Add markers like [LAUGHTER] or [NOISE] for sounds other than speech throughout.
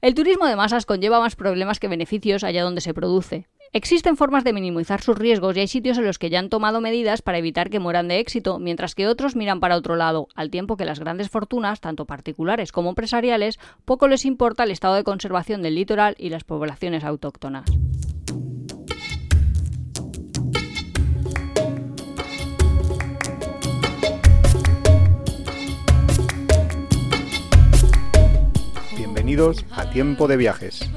El turismo de masas conlleva más problemas que beneficios allá donde se produce. Existen formas de minimizar sus riesgos y hay sitios en los que ya han tomado medidas para evitar que mueran de éxito, mientras que otros miran para otro lado, al tiempo que las grandes fortunas, tanto particulares como empresariales, poco les importa el estado de conservación del litoral y las poblaciones autóctonas. Bienvenidos a Tiempo de Viajes.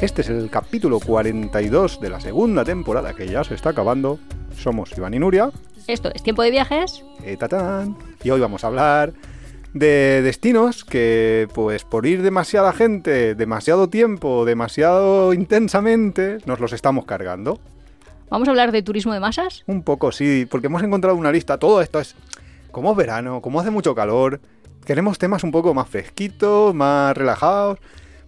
Este es el capítulo 42 de la segunda temporada que ya se está acabando. Somos Iván y Nuria. Esto es Tiempo de Viajes. Eh, tatán. Y hoy vamos a hablar de destinos que, pues, por ir demasiada gente, demasiado tiempo, demasiado intensamente, nos los estamos cargando. ¿Vamos a hablar de turismo de masas? Un poco, sí, porque hemos encontrado una lista. Todo esto es. Como es verano, como hace mucho calor, queremos temas un poco más fresquitos, más relajados.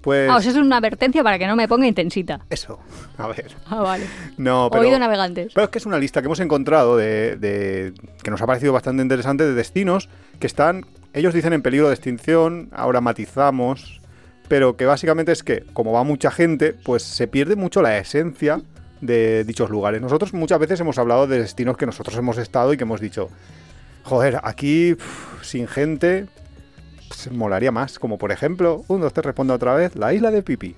Pues. Ah, o sea, es una advertencia para que no me ponga intensita. Eso, a ver. Ah, vale. No, pero. Oído navegantes. Pero es que es una lista que hemos encontrado de, de- que nos ha parecido bastante interesante de destinos que están, ellos dicen en peligro de extinción, ahora matizamos, pero que básicamente es que como va mucha gente, pues se pierde mucho la esencia de dichos lugares. Nosotros muchas veces hemos hablado de destinos que nosotros hemos estado y que hemos dicho, joder, aquí sin gente pues, molaría más, como por ejemplo, un dos te respondo otra vez, la isla de Pipi,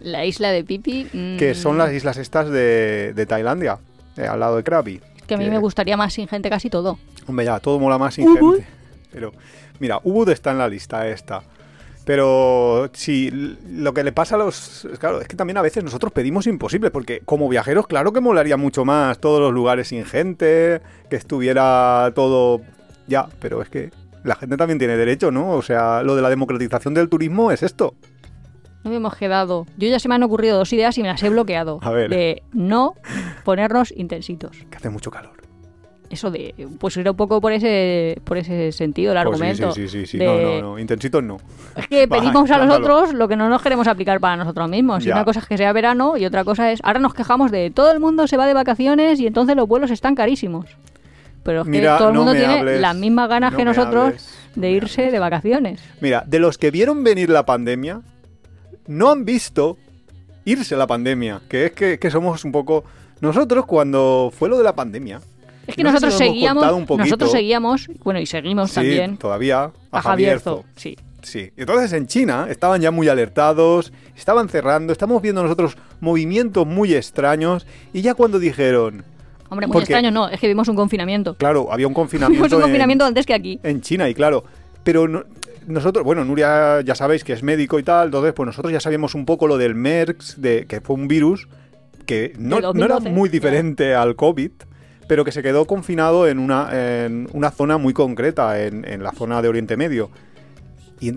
La isla de Pipi. mm, que son las islas estas de, de Tailandia, eh, al lado de Krabi. Que a mí que- me gustaría más sin gente casi todo. Hombre, ya, todo mola más sin Ubud. gente. Pero, mira, Ubud está en la lista esta. Pero si lo que le pasa a los... Claro, es que también a veces nosotros pedimos imposible, porque como viajeros, claro que molaría mucho más todos los lugares sin gente, que estuviera todo... Ya, pero es que la gente también tiene derecho, ¿no? O sea, lo de la democratización del turismo es esto. No me hemos quedado. Yo ya se me han ocurrido dos ideas y me las he bloqueado. A ver. De no ponernos intensitos. Que hace mucho calor. Eso de, pues ir un poco por ese, por ese sentido, el Pues argumento. sí, sí, sí, sí. de- No, no, no. Intensitos no. Es [LAUGHS] que Va, pedimos a los otros lo que no nos queremos aplicar para nosotros mismos. Y una cosa es que sea verano y otra cosa es, ahora nos quejamos de todo el mundo se va de vacaciones y entonces los vuelos están carísimos. Pero es que todo el no mundo tiene hables, las mismas ganas no que nosotros hables, de irse de vacaciones. Mira, de los que vieron venir la pandemia, no han visto irse la pandemia. Que es que, que somos un poco. Nosotros, cuando fue lo de la pandemia. Es que no nosotros si seguíamos, contado un poquito. nosotros seguíamos, bueno, y seguimos sí, también todavía. A, a Javierzo. Sí. Sí. Entonces en China estaban ya muy alertados, estaban cerrando, estamos viendo nosotros movimientos muy extraños. Y ya cuando dijeron. Hombre, muy Porque- extraño, no, es que vimos un confinamiento. Claro, había un [LAUGHS] Vimos confinamiento. un en- confinamiento antes que aquí. en China y claro, pero no- nosotros, bueno, Nuria ya sabéis que es médico y tal, entonces pues nosotros ya sabíamos un poco lo del MERS, de, que fue un virus que no, era 2012, muy diferente al COVID, pero que se quedó confinado en una, en una zona muy concreta, en, en la zona de Oriente Medio. Y,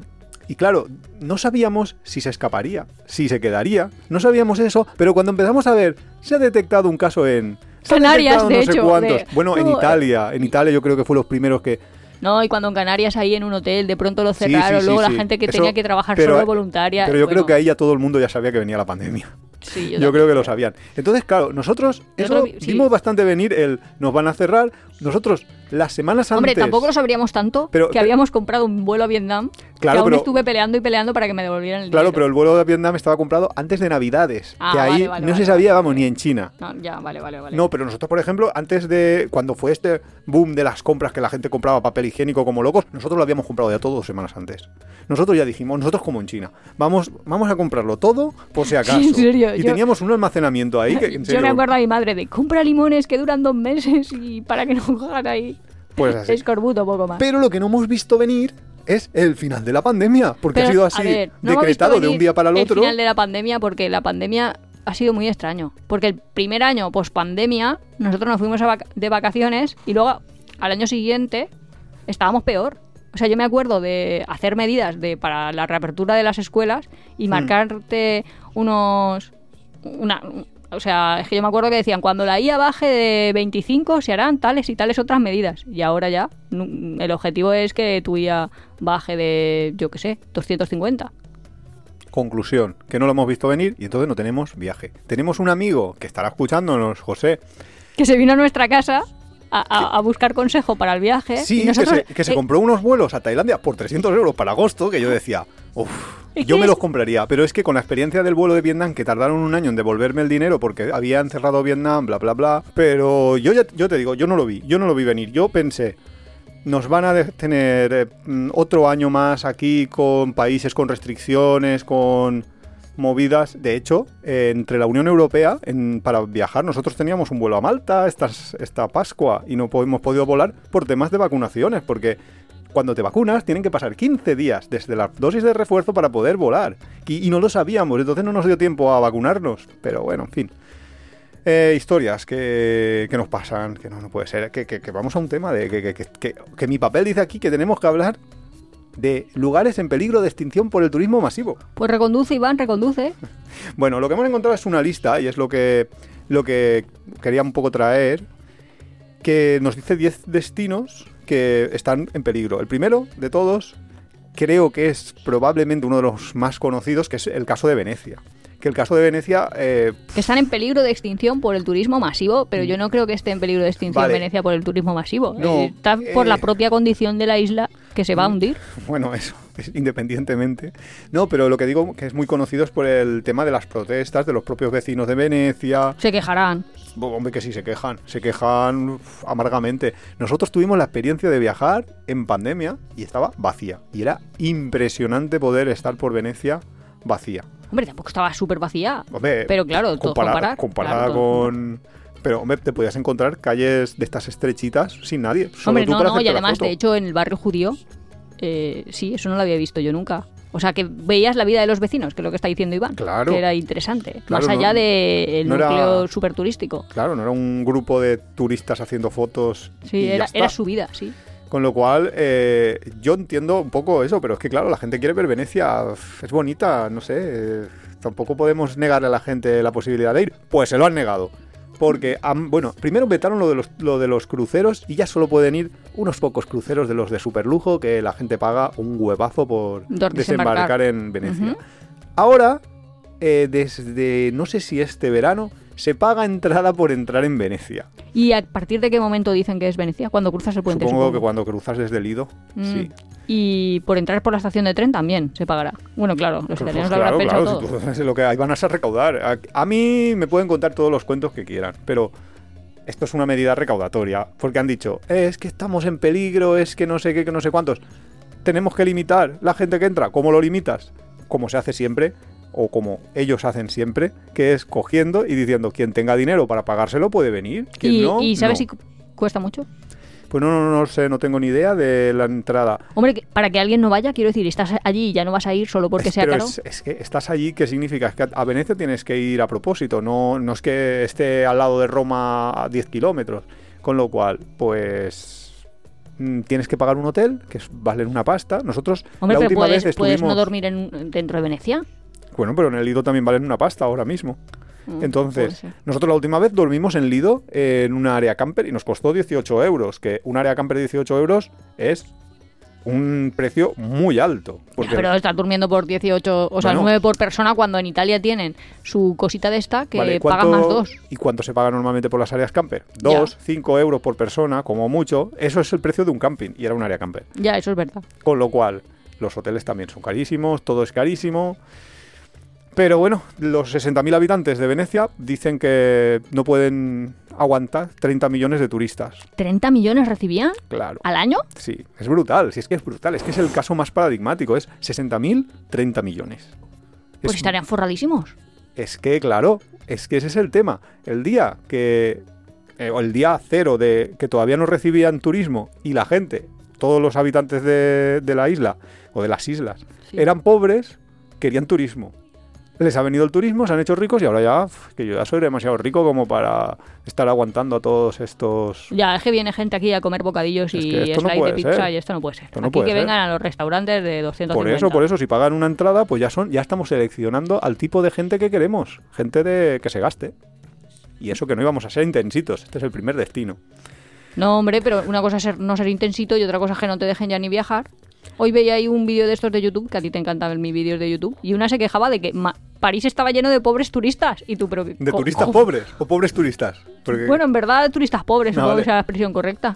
y claro, no sabíamos si se escaparía, si se quedaría, no sabíamos eso, pero cuando empezamos a ver, se ha detectado un caso en... Canarias, de no sé hecho, cuántos. de- Bueno, en. Italia, en Italia yo creo que fue los primeros que, No, y cuando en Canarias ahí en un hotel de pronto lo sí, cerraron, sí, luego la gente que Eso- tenía que trabajar pero- solo voluntaria. Pero yo bueno, creo que ahí ya todo el mundo ya sabía que venía la pandemia. sí, Yo, [LAUGHS] también. creo que lo sabían. Entonces, claro, nosotros Yo eso lo vi- sí. vimos bastante venir el nos van a cerrar. Nosotros las semanas Hombre, antes tampoco lo sabríamos tanto Pero- que habíamos comprado un vuelo a Vietnam. Claro, que aún pero- estuve peleando y peleando para que me devolvieran el Claro, dinero. pero el vuelo de Vietnam estaba comprado antes de Navidades, Ah, que ahí vale, vale, no vale, se sabía, vamos, ni en China. No, ya, vale, vale, vale. No, pero nosotros, por ejemplo, antes de cuando fue este boom de las compras que la gente compraba papel higiénico como locos, nosotros lo habíamos comprado ya todo dos semanas antes. Nosotros ya dijimos, nosotros como en China, vamos, vamos a comprarlo todo por si [LAUGHS] acaso. en serio, y yo- teníamos un almacenamiento ahí que, en [LAUGHS] Yo me acuerdo a mi madre de compra limones que duran dos meses y para que no [LAUGHS] cojan ahí. Pues [LAUGHS] así. Poco más. Pero lo que no hemos visto venir es el final de la pandemia, porque Pero, ha sido así ver, no decretado de un día para el otro. El final de la pandemia, porque la pandemia ha sido muy extraño. Porque el primer año post pandemia, nosotros nos fuimos vac- de vacaciones y luego al año siguiente estábamos peor. O sea, yo me acuerdo de hacer medidas de, para la reapertura de las escuelas y Hmm. marcarte unos. Una, o sea, es que yo me acuerdo que decían, cuando la IA baje de 25 se harán tales y tales otras medidas. Y ahora ya, el objetivo es que tu IA baje de, yo qué sé, 250. Conclusión, que no lo hemos visto venir y entonces no tenemos viaje. Tenemos un amigo que estará escuchándonos, José, Que se vino a nuestra casa a, buscar consejo para el viaje. Sí, y nosotros, que, se, que se eh, compró unos vuelos a Tailandia por 300 euros para agosto, que yo decía, uff, ¿Y yo me los compraría. Pero es que con la experiencia del vuelo de Vietnam, que tardaron un año en devolverme el dinero porque habían cerrado Vietnam, bla, bla, bla. Pero yo ya yo te digo, yo no lo vi, yo no lo vi venir. Yo pensé, nos van a tener eh, mm, otro año más aquí con países con restricciones, con movidas. De hecho, eh, entre la Unión Europea, en- para viajar, nosotros teníamos un vuelo a Malta estas- esta Pascua y no hemos podido volar por temas de vacunaciones, porque cuando te vacunas tienen que pasar 15 días desde la dosis de refuerzo para poder volar. Y, no lo sabíamos, entonces no nos dio tiempo a vacunarnos. Pero bueno, en fin. Eh, historias que, que nos pasan, que no, no puede ser. Que, que- que vamos a un tema de que- que mi papel dice aquí que tenemos que hablar de lugares en peligro de extinción por el turismo masivo. Pues reconduce, Iván, reconduce. [LAUGHS] Bueno, lo que hemos encontrado es una lista y es lo que, lo que quería un poco traer, que nos dice 10 destinos que están en peligro. El primero de todos creo que es probablemente uno de los más conocidos, que es el caso de Venecia. Que el caso de Venecia... eh, Que están en peligro de extinción por el turismo masivo, pero yo no creo que esté en peligro de extinción Vale. Venecia por el turismo masivo. No, Eh, Está por la eh, propia condición de la isla que se va a hundir. Bueno, eso, es independientemente. No, pero lo que digo que es muy conocido es por el tema de las protestas de los propios vecinos de Venecia. Se quejarán. Hombre, que sí, se quejan, se quejan uf, amargamente. Nosotros tuvimos la experiencia de viajar en pandemia y estaba vacía. Y era impresionante poder estar por Venecia vacía. Hombre, tampoco estaba súper vacía. Hombre, Pero claro, comparada, comparar, comparada claro, con... Pero, hombre, te podías encontrar calles de estas estrechitas sin nadie. solo Hombre, tú no, para no, y además, foto. de hecho, en el barrio judío, eh, sí, eso no lo había visto yo nunca. O sea, que veías la vida de los vecinos, que es lo que está diciendo Iván. Claro. Que era interesante. Claro, más allá no- del no era- núcleo súper turístico. Claro, no era un grupo de turistas haciendo fotos. Sí, y ya era, está. era su vida, sí. Con lo cual, eh, yo entiendo un poco eso, pero es que claro, la gente quiere ver Venecia, es bonita, no sé, eh, tampoco podemos negarle a la gente la posibilidad de ir. Pues se lo han negado. Porque, han- bueno, primero vetaron lo de, los, lo de los cruceros y ya solo pueden ir unos pocos cruceros de los de superlujo que la gente paga un huevazo por desembarcar desembarcar. en Venecia. Ahora, eh, desde no sé si este verano, se paga entrada por entrar en Venecia. ¿Y a partir de qué momento dicen que es Venecia? Cuando cruzas el puente, supongo, supongo. que cuando cruzas desde el Lido, Mm. sí. Y por entrar por la estación de tren también se pagará. Bueno, claro, los italianos pues lo habrán claro, claro, todo. si tú- [LAUGHS] lo que ahí van a ser recaudar. A, a mí me pueden contar todos los cuentos que quieran, pero esto es una medida recaudatoria, porque han dicho, "Eh, es que estamos en peligro, es que no sé qué, que no sé cuántos. Tenemos que limitar la gente que entra. ¿Cómo lo limitas? Como se hace siempre, o como ellos hacen siempre, que es cogiendo y diciendo, quien tenga dinero para pagárselo puede venir. Quien ¿Y, no, y sabes no. si cu- cuesta mucho? Pues no, no, no sé, no tengo ni idea de la entrada. Hombre, que- para que alguien no vaya, quiero decir, estás allí y ya no vas a ir solo porque Es- sea pero caro. Es, es que estás allí, ¿qué significa? Es que a- Venecia tienes que ir a propósito, no, no es que esté al lado de Roma a 10 kilómetros. Con lo cual, pues mm, tienes que pagar un hotel, que vale una pasta. Nosotros Hombre, la última puedes, vez puedes estuvimos... no dormir en- dentro de Venecia. Bueno, pero en el Lido también valen una pasta ahora mismo. Mm, Entonces, nosotros la última vez dormimos en Lido eh, en una área camper y nos costó 18 euros, que un área camper de 18 euros es un precio muy alto. Porque pero estás durmiendo por 18, o sea, Bueno. 9 por persona cuando en Italia tienen su cosita de esta que Vale, pagan ¿cuánto- más dos. ¿Y cuánto se paga normalmente por las áreas camper? Ya. Dos, cinco euros por persona, como mucho. Eso es el precio de un camping y era un área camper. Ya, eso es verdad. Con lo cual, los hoteles también son carísimos, todo es carísimo. Pero bueno, los 60.000 habitantes de Venecia dicen que no pueden aguantar 30 millones de turistas. ¿30 millones recibían Claro. al año? Sí, es brutal. Si es que es brutal. Es que es el caso más paradigmático. Es 60.000, 30 millones. Pues Es- estarían forradísimos. Es que, claro, es que ese es el tema. El día que. eh, o el día cero de que todavía no recibían turismo y la gente, todos los habitantes de, de la isla o de las islas, Sí. eran pobres, querían turismo. Les ha venido el turismo, se han hecho ricos y ahora ya, que yo ya soy demasiado rico como para estar aguantando a todos estos. Ya, es que viene gente aquí a comer bocadillos Es y que esto no slice de pizza ser. y esto no puede ser. Esto no aquí puede que ser. vengan a los restaurantes de 250. Por eso, por eso, si pagan una entrada, pues ya son, ya estamos seleccionando al tipo de gente que queremos, gente de que se gaste. Y eso que no íbamos a ser intensitos, este es el primer destino. No, hombre, pero una cosa es ser- no ser intensito y otra cosa es que no te dejen ya ni viajar. Hoy veía ahí un vídeo de estos de YouTube, que a ti te encanta ver mis vídeos de YouTube, y una se quejaba de que París estaba lleno de pobres turistas. Y tú, pero... ¿De turistas pobres o pobres turistas? Porque- Bueno, en verdad, turistas pobres, Ah, supongo vale. que sea la expresión correcta.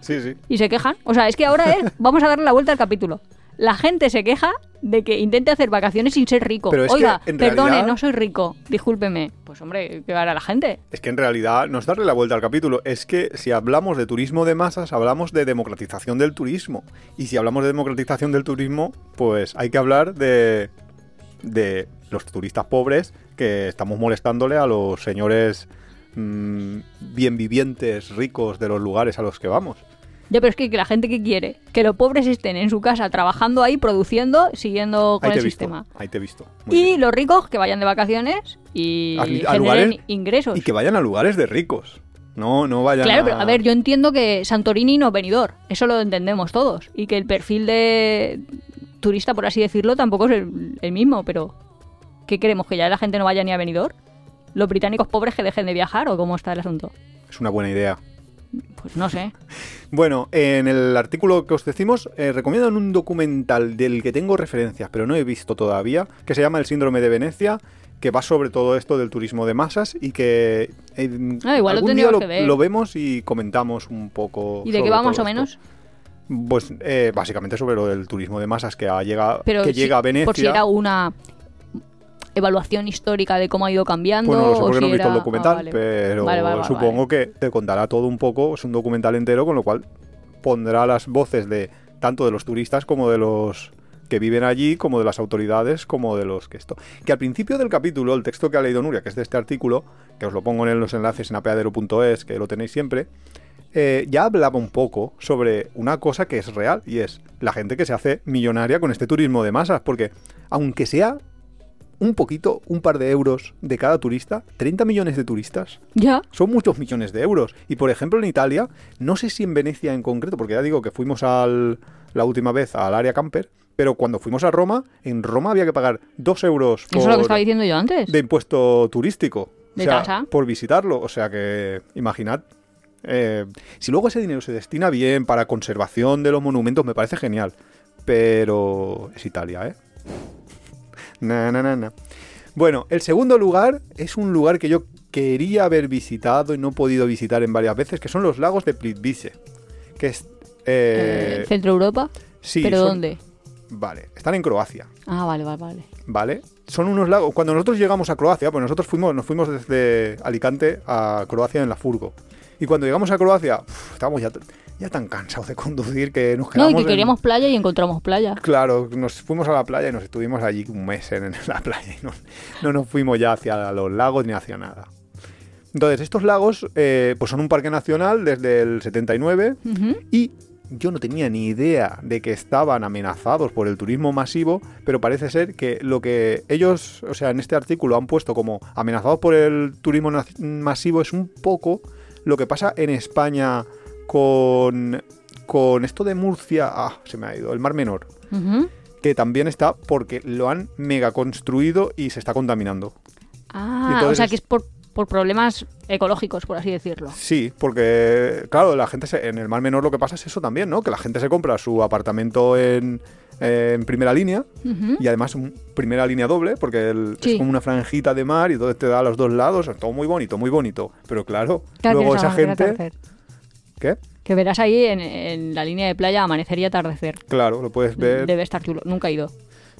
Sí, sí. Y se quejan. O sea, es que ahora es... Vamos a darle la vuelta al capítulo. La gente se queja de que intente hacer vacaciones sin ser rico. Pero es que, Oiga, en perdone, realidad- no soy rico. Discúlpeme. Pues hombre, ¿qué hará la gente? Es que en realidad no es darle la vuelta al capítulo, es que si hablamos de turismo de masas, hablamos de democratización del turismo. Y si hablamos de democratización del turismo, pues hay que hablar de, de los turistas pobres que estamos molestándole a los señores mm, bien vivientes, ricos de los lugares a los que vamos. Ya, pero es que, que la gente que quiere que los pobres estén en su casa trabajando ahí, produciendo, siguiendo con Ahí te el visto, sistema. ahí te he visto. Muy Y bien. los ricos que vayan de vacaciones y A- a generen lugares- ingresos. Y que vayan a lugares de ricos. No, no vayan Claro, a... pero a ver, yo entiendo que Santorini no es venidor, eso lo entendemos todos, y que el perfil de turista, por así decirlo, tampoco es el, el mismo, pero ¿qué queremos? ¿Que ya la gente no vaya ni a venidor? ¿Los británicos pobres que dejen de viajar o cómo está el asunto? Es una buena idea. Pues no sé. Bueno, en el artículo que os decimos, eh, recomiendan un documental del que tengo referencias, pero no he visto todavía, que se llama El síndrome de Venecia, que va sobre todo esto del turismo de masas y que eh, Ah, igual lo algún tendríamos día lo, que ver. lo vemos y comentamos un poco. ¿Y de qué va más o esto. menos? Pues eh, básicamente sobre lo del turismo de masas que, ha llegado, Pero que si- llega a Venecia. por si era una evaluación histórica de cómo ha ido cambiando. Pues no lo sé porque no he visto el documental, ah, vale. pero Vale, vale, vale, supongo que te contará todo un poco. Es un documental entero, con lo cual pondrá las voces de tanto de los turistas como de los que viven allí, como de las autoridades, como de los que esto. Que al principio del capítulo, el texto que ha leído Nuria, que es de este artículo, que os lo pongo en los enlaces en apeadero.es, que lo tenéis siempre, eh, ya hablaba un poco sobre una cosa que es real y es la gente que se hace millonaria con este turismo de masas, porque aunque sea un poquito, un par de euros de cada turista, 30 millones de turistas, Ya. son muchos millones de euros. Y por ejemplo en Italia, no sé si en Venecia en concreto, porque ya digo que fuimos al, la última vez al área camper, pero cuando fuimos a Roma, en Roma había que pagar 2 euros Eso es lo que por- estaba diciendo yo antes. de impuesto turístico. De o sea, tasa. por visitarlo. O sea que, imaginad. eh, si luego ese dinero se destina bien para conservación de los monumentos, me parece genial. Pero es Italia, ¿eh? Na, na, na, na. Bueno, el segundo lugar es un lugar que yo quería haber visitado y no he podido visitar en varias veces, que son los lagos de Plitvice. Que es... eh, Eh, ¿Centro Europa? sí, ¿Pero son- dónde? Vale, están en Croacia. Ah, vale, vale, vale. ¿vale? Son unos lagos. Cuando nosotros llegamos a Croacia, pues nosotros fuimos, nos fuimos desde Alicante a Croacia en la furgo. Y cuando llegamos a Croacia, uf, estábamos ya, ya tan cansados de conducir que nos No, quedamos. y que en- queríamos playa y encontramos playa. Claro, nos fuimos a la playa y nos estuvimos allí un mes en, [LAUGHS] la playa y no, no nos fuimos ya hacia los lagos ni hacia nada. Entonces, estos lagos eh, pues son un parque nacional desde el 79 Ujú. y yo no tenía ni idea de que estaban amenazados por el turismo masivo, pero parece ser que lo que ellos, o sea, en este artículo han puesto como amenazados por el turismo masivo es un poco lo que pasa en España con, con esto de Murcia, ah, se me ha ido, el Mar Menor, que también está porque lo han mega construido y se está contaminando. Ah, Entonces- o sea que es por, por problemas ecológicos, por así decirlo. Sí, porque, claro, la gente se- en el Mar Menor lo que pasa es eso también, ¿no? Que la gente se compra su apartamento en, en primera línea y además un- primera línea doble, porque el- Sí. es como una franjita de mar y entonces te da a los dos lados, todo muy bonito, muy bonito. Pero claro, luego esa gente... ¿Qué? Que verás ahí en, en la línea de playa amanecer y atardecer. Claro, lo puedes ver. Debe estar chulo. Nunca he ido.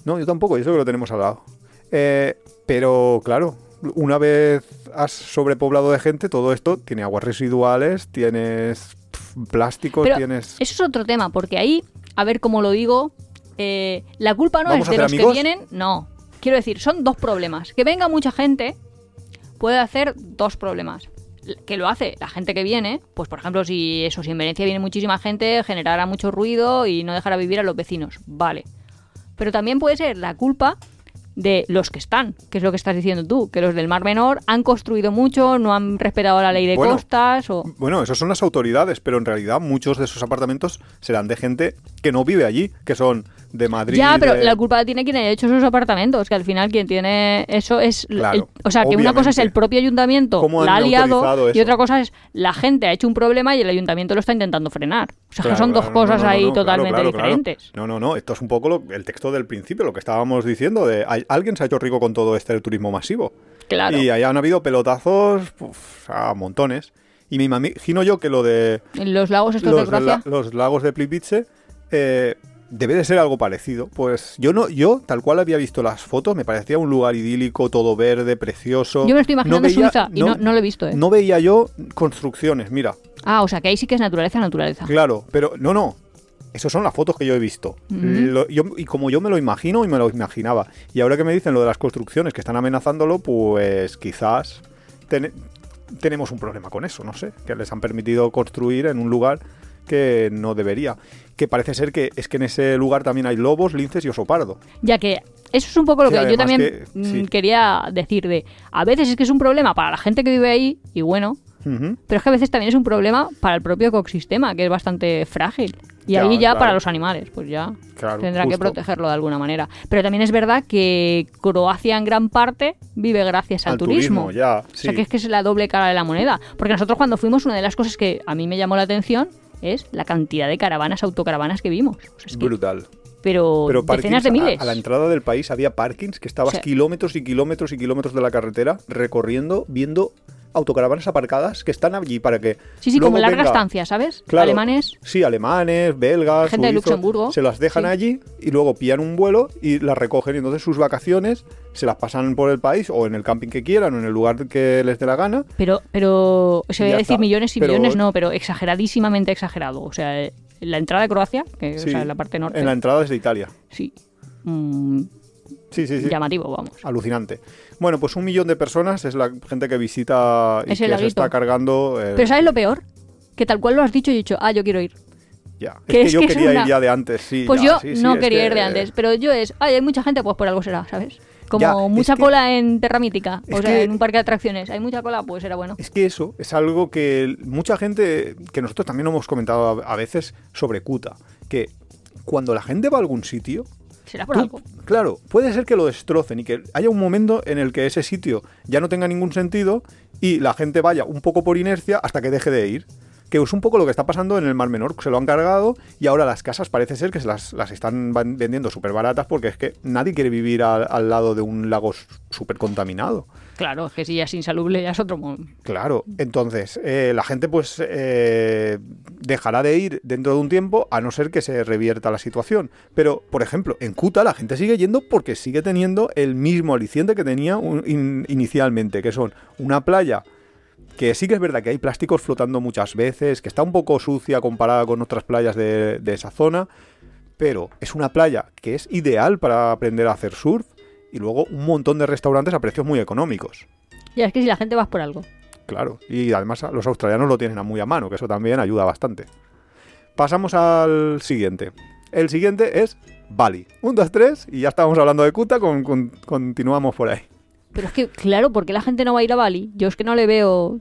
No, yo tampoco, y eso que lo tenemos al lado. Eh, pero claro, una vez has sobrepoblado de gente, todo esto tiene aguas residuales, tienes plásticos, Pero tienes... Eso es otro tema, porque ahí, a ver cómo lo digo, eh, la culpa no ¿Vamos es de los amigos? que vienen, no. Quiero decir, son dos problemas. Que venga mucha gente puede hacer dos problemas. Que lo hace la gente que viene, pues por ejemplo, si eso, si en Venecia viene muchísima gente, generará mucho ruido y no dejará vivir a los vecinos. Vale. Pero también puede ser la culpa de los que están, que es lo que estás diciendo tú, que los del Mar Menor han construido mucho, no han respetado la ley de Bueno. costas o... Bueno, esos son las autoridades, pero en realidad muchos de esos apartamentos serán de gente que no vive allí, que son de Madrid. Ya, pero de- la culpa la tiene quien haya hecho esos apartamentos, que al final quien tiene eso es... el- o sea, que una cosa es el propio ayuntamiento, ¿Cómo han la ha liado, y otra cosa es la gente ha hecho un problema y el ayuntamiento lo está intentando frenar. O sea, que son dos claro, cosas no, no, ahí no, totalmente claro, diferentes. No, no, no. Esto es un poco lo- el texto del principio, lo que estábamos diciendo de alguien se ha hecho rico con todo este turismo masivo. Claro. Y ahí han habido pelotazos uf, a montones. Y me imagino yo que lo de los lagos estos los, de la- los lagos de Plivice eh, debe de ser algo parecido. Pues yo no, yo tal cual había visto las fotos, me parecía un lugar idílico, todo verde, precioso. Yo me estoy imaginando No veía- Suiza y no, no lo he visto, ¿eh? no veía yo construcciones, mira. Ah, o sea, que ahí sí que es naturaleza, naturaleza. Claro, pero no, no. Esas son las fotos que yo he visto. Ujú. Lo- yo- y como yo me lo imagino y me lo imaginaba. Y ahora que me dicen lo de las construcciones que están amenazándolo, pues quizás ten- tenemos un problema con eso, no sé. Que les han permitido construir en un lugar que no debería. Que parece ser que es que en ese lugar también hay lobos, linces y oso pardo. Ya que eso es un poco lo Sí, que yo también que- mm, sí. quería decir de... A veces es que es un problema para la gente que vive ahí, y bueno, Pero es que a veces también es un problema para el propio ecosistema, que es bastante frágil. Y ahí ya claro. para los animales, pues ya Claro, tendrá que protegerlo de alguna manera. Pero también es verdad que Croacia en gran parte vive gracias al, Al turismo, ya, O sea que es que es la doble cara de la moneda. Porque nosotros cuando fuimos, una de las cosas que a mí me llamó la atención es la cantidad de caravanas, autocaravanas que vimos. O sea, es que- Brutal. pero, Pero decenas de a- miles. A, la entrada del país había parkings que estabas O sea- kilómetros y kilómetros y kilómetros de la carretera recorriendo, viendo autocaravanas aparcadas que están allí para que. Sí, sí, como larga venga- estancia, ¿sabes? Claro, Alemanes. Sí, alemanes, belgas, Gente de Luxemburgo. Se las dejan Sí. allí y luego pillan un vuelo y las recogen. Y entonces sus vacaciones se las pasan por el país o en el camping que quieran o en el lugar que les dé la gana. Pero, pero se Ya voy a decir está. millones y Pero- millones, no, pero exageradísimamente exagerado. O sea, la entrada de Croacia, que Sí, o sea, la parte norte, En la entrada desde Italia. sí. Mm, Sí, sí, sí. Llamativo, vamos. Alucinante. Bueno, pues un millón de personas es la gente que visita y Ese que se está cargando. Pero ¿sabes lo peor? Que tal cual lo has dicho, yo he dicho, ah, yo quiero ir. Ya. Es es que yo que es quería una- ir ya de antes, sí. Pues ya, yo sí, no es quería que- ir de antes, pero yo es, ay, hay mucha gente, pues por algo será, ¿sabes? Como Ya, es mucha que- cola en Terra Mítica, o es sea, que- en un parque de atracciones, hay mucha cola, pues era bueno. Es que eso es algo que mucha gente, que nosotros también hemos comentado a a veces sobre Kuta, que cuando la gente va a algún sitio, Será por tú- algo. claro, puede ser que lo destrocen y que haya un momento en el que ese sitio ya no tenga ningún sentido y la gente vaya un poco por inercia hasta que deje de ir. Que es un poco lo que está pasando en el Mar Menor, se lo han cargado y ahora las casas parece ser que se las, las están vendiendo súper baratas porque es que nadie quiere vivir al, al lado de un lago súper contaminado. Claro, es que si ya es insalubre ya es otro... mo- Claro, entonces eh, la gente pues eh, dejará de ir dentro de un tiempo a no ser que se revierta la situación. Pero, por ejemplo, en Kuta la gente sigue yendo porque sigue teniendo el mismo aliciente que tenía inicialmente, que son una playa que sí que es verdad que hay plásticos flotando muchas veces, que está un poco sucia comparada con otras playas de esa zona, pero es una playa que es ideal para aprender a hacer surf y luego un montón de restaurantes a precios muy económicos. Ya, es que si la gente va por algo. Claro, y además los australianos lo tienen a muy a mano, que eso también ayuda bastante. Pasamos al siguiente. El siguiente es Bali. Un, dos, tres, y ya estábamos hablando de Kuta, con- con- continuamos por ahí. Pero es que, claro, ¿por qué la gente no va a ir a Bali? Yo es que no le veo...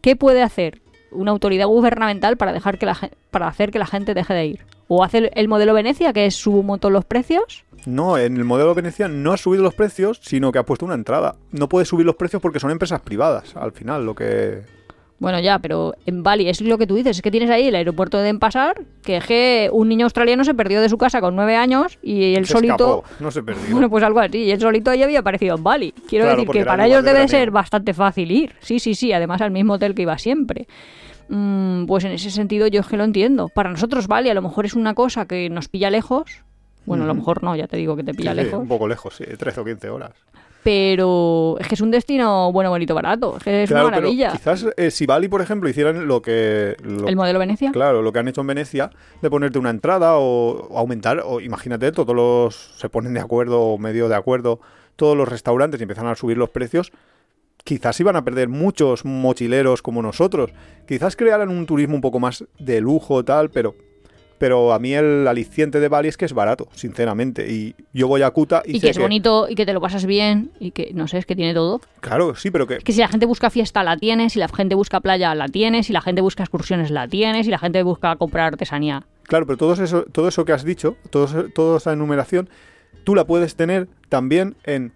¿Qué puede hacer una autoridad gubernamental para, dejar que la, para hacer que la gente deje de ir? ¿O hacer el modelo Venecia, que es subo un montón los precios? No, en el modelo Venecia no ha subido los precios, sino que ha puesto una entrada. No puede subir los precios porque son empresas privadas, al final, lo que... Bueno, ya, pero en Bali es lo que tú dices, es que tienes ahí el aeropuerto de Denpasar, que es que un niño australiano se perdió de su casa con nueve años y él se solito... escapó, no se perdió. Bueno, pues algo así. Y él solito ahí había aparecido en Bali. Quiero Claro, decir que para ellos de debe ser bastante fácil ir. Sí, sí, sí. Además al mismo hotel que iba siempre. Mm, pues en ese sentido yo es que lo entiendo. Para nosotros Bali a lo mejor es una cosa que nos pilla lejos. Bueno, a lo mejor no, ya te digo que te pilla sí, lejos. un poco lejos, sí, 13 o 15 horas. Pero es que es un destino bueno, bonito, barato. Es que es claro, una maravilla. pero quizás eh, si Bali, por ejemplo, hicieran lo que... lo- El modelo Venecia. Claro, lo que han hecho en Venecia, de ponerte una entrada o, o aumentar, o imagínate, todos los se ponen de acuerdo o medio de acuerdo, todos los restaurantes y empiezan a subir los precios, quizás iban a perder muchos mochileros como nosotros. Quizás crearan un turismo un poco más de lujo, tal, pero pero a mí el aliciente de Bali es que es barato, sinceramente. Y yo voy a Kuta y, Y sé que es bonito y que te lo pasas bien y que, no sé, es que tiene todo. Claro, sí, pero que Es que si la gente busca fiesta, la tiene. Si la gente busca playa, la tiene. Si la gente busca excursiones, la tiene. Si la gente busca comprar artesanía, Claro, pero todo eso, todo eso que has dicho, todo toda esa enumeración, tú la puedes tener también en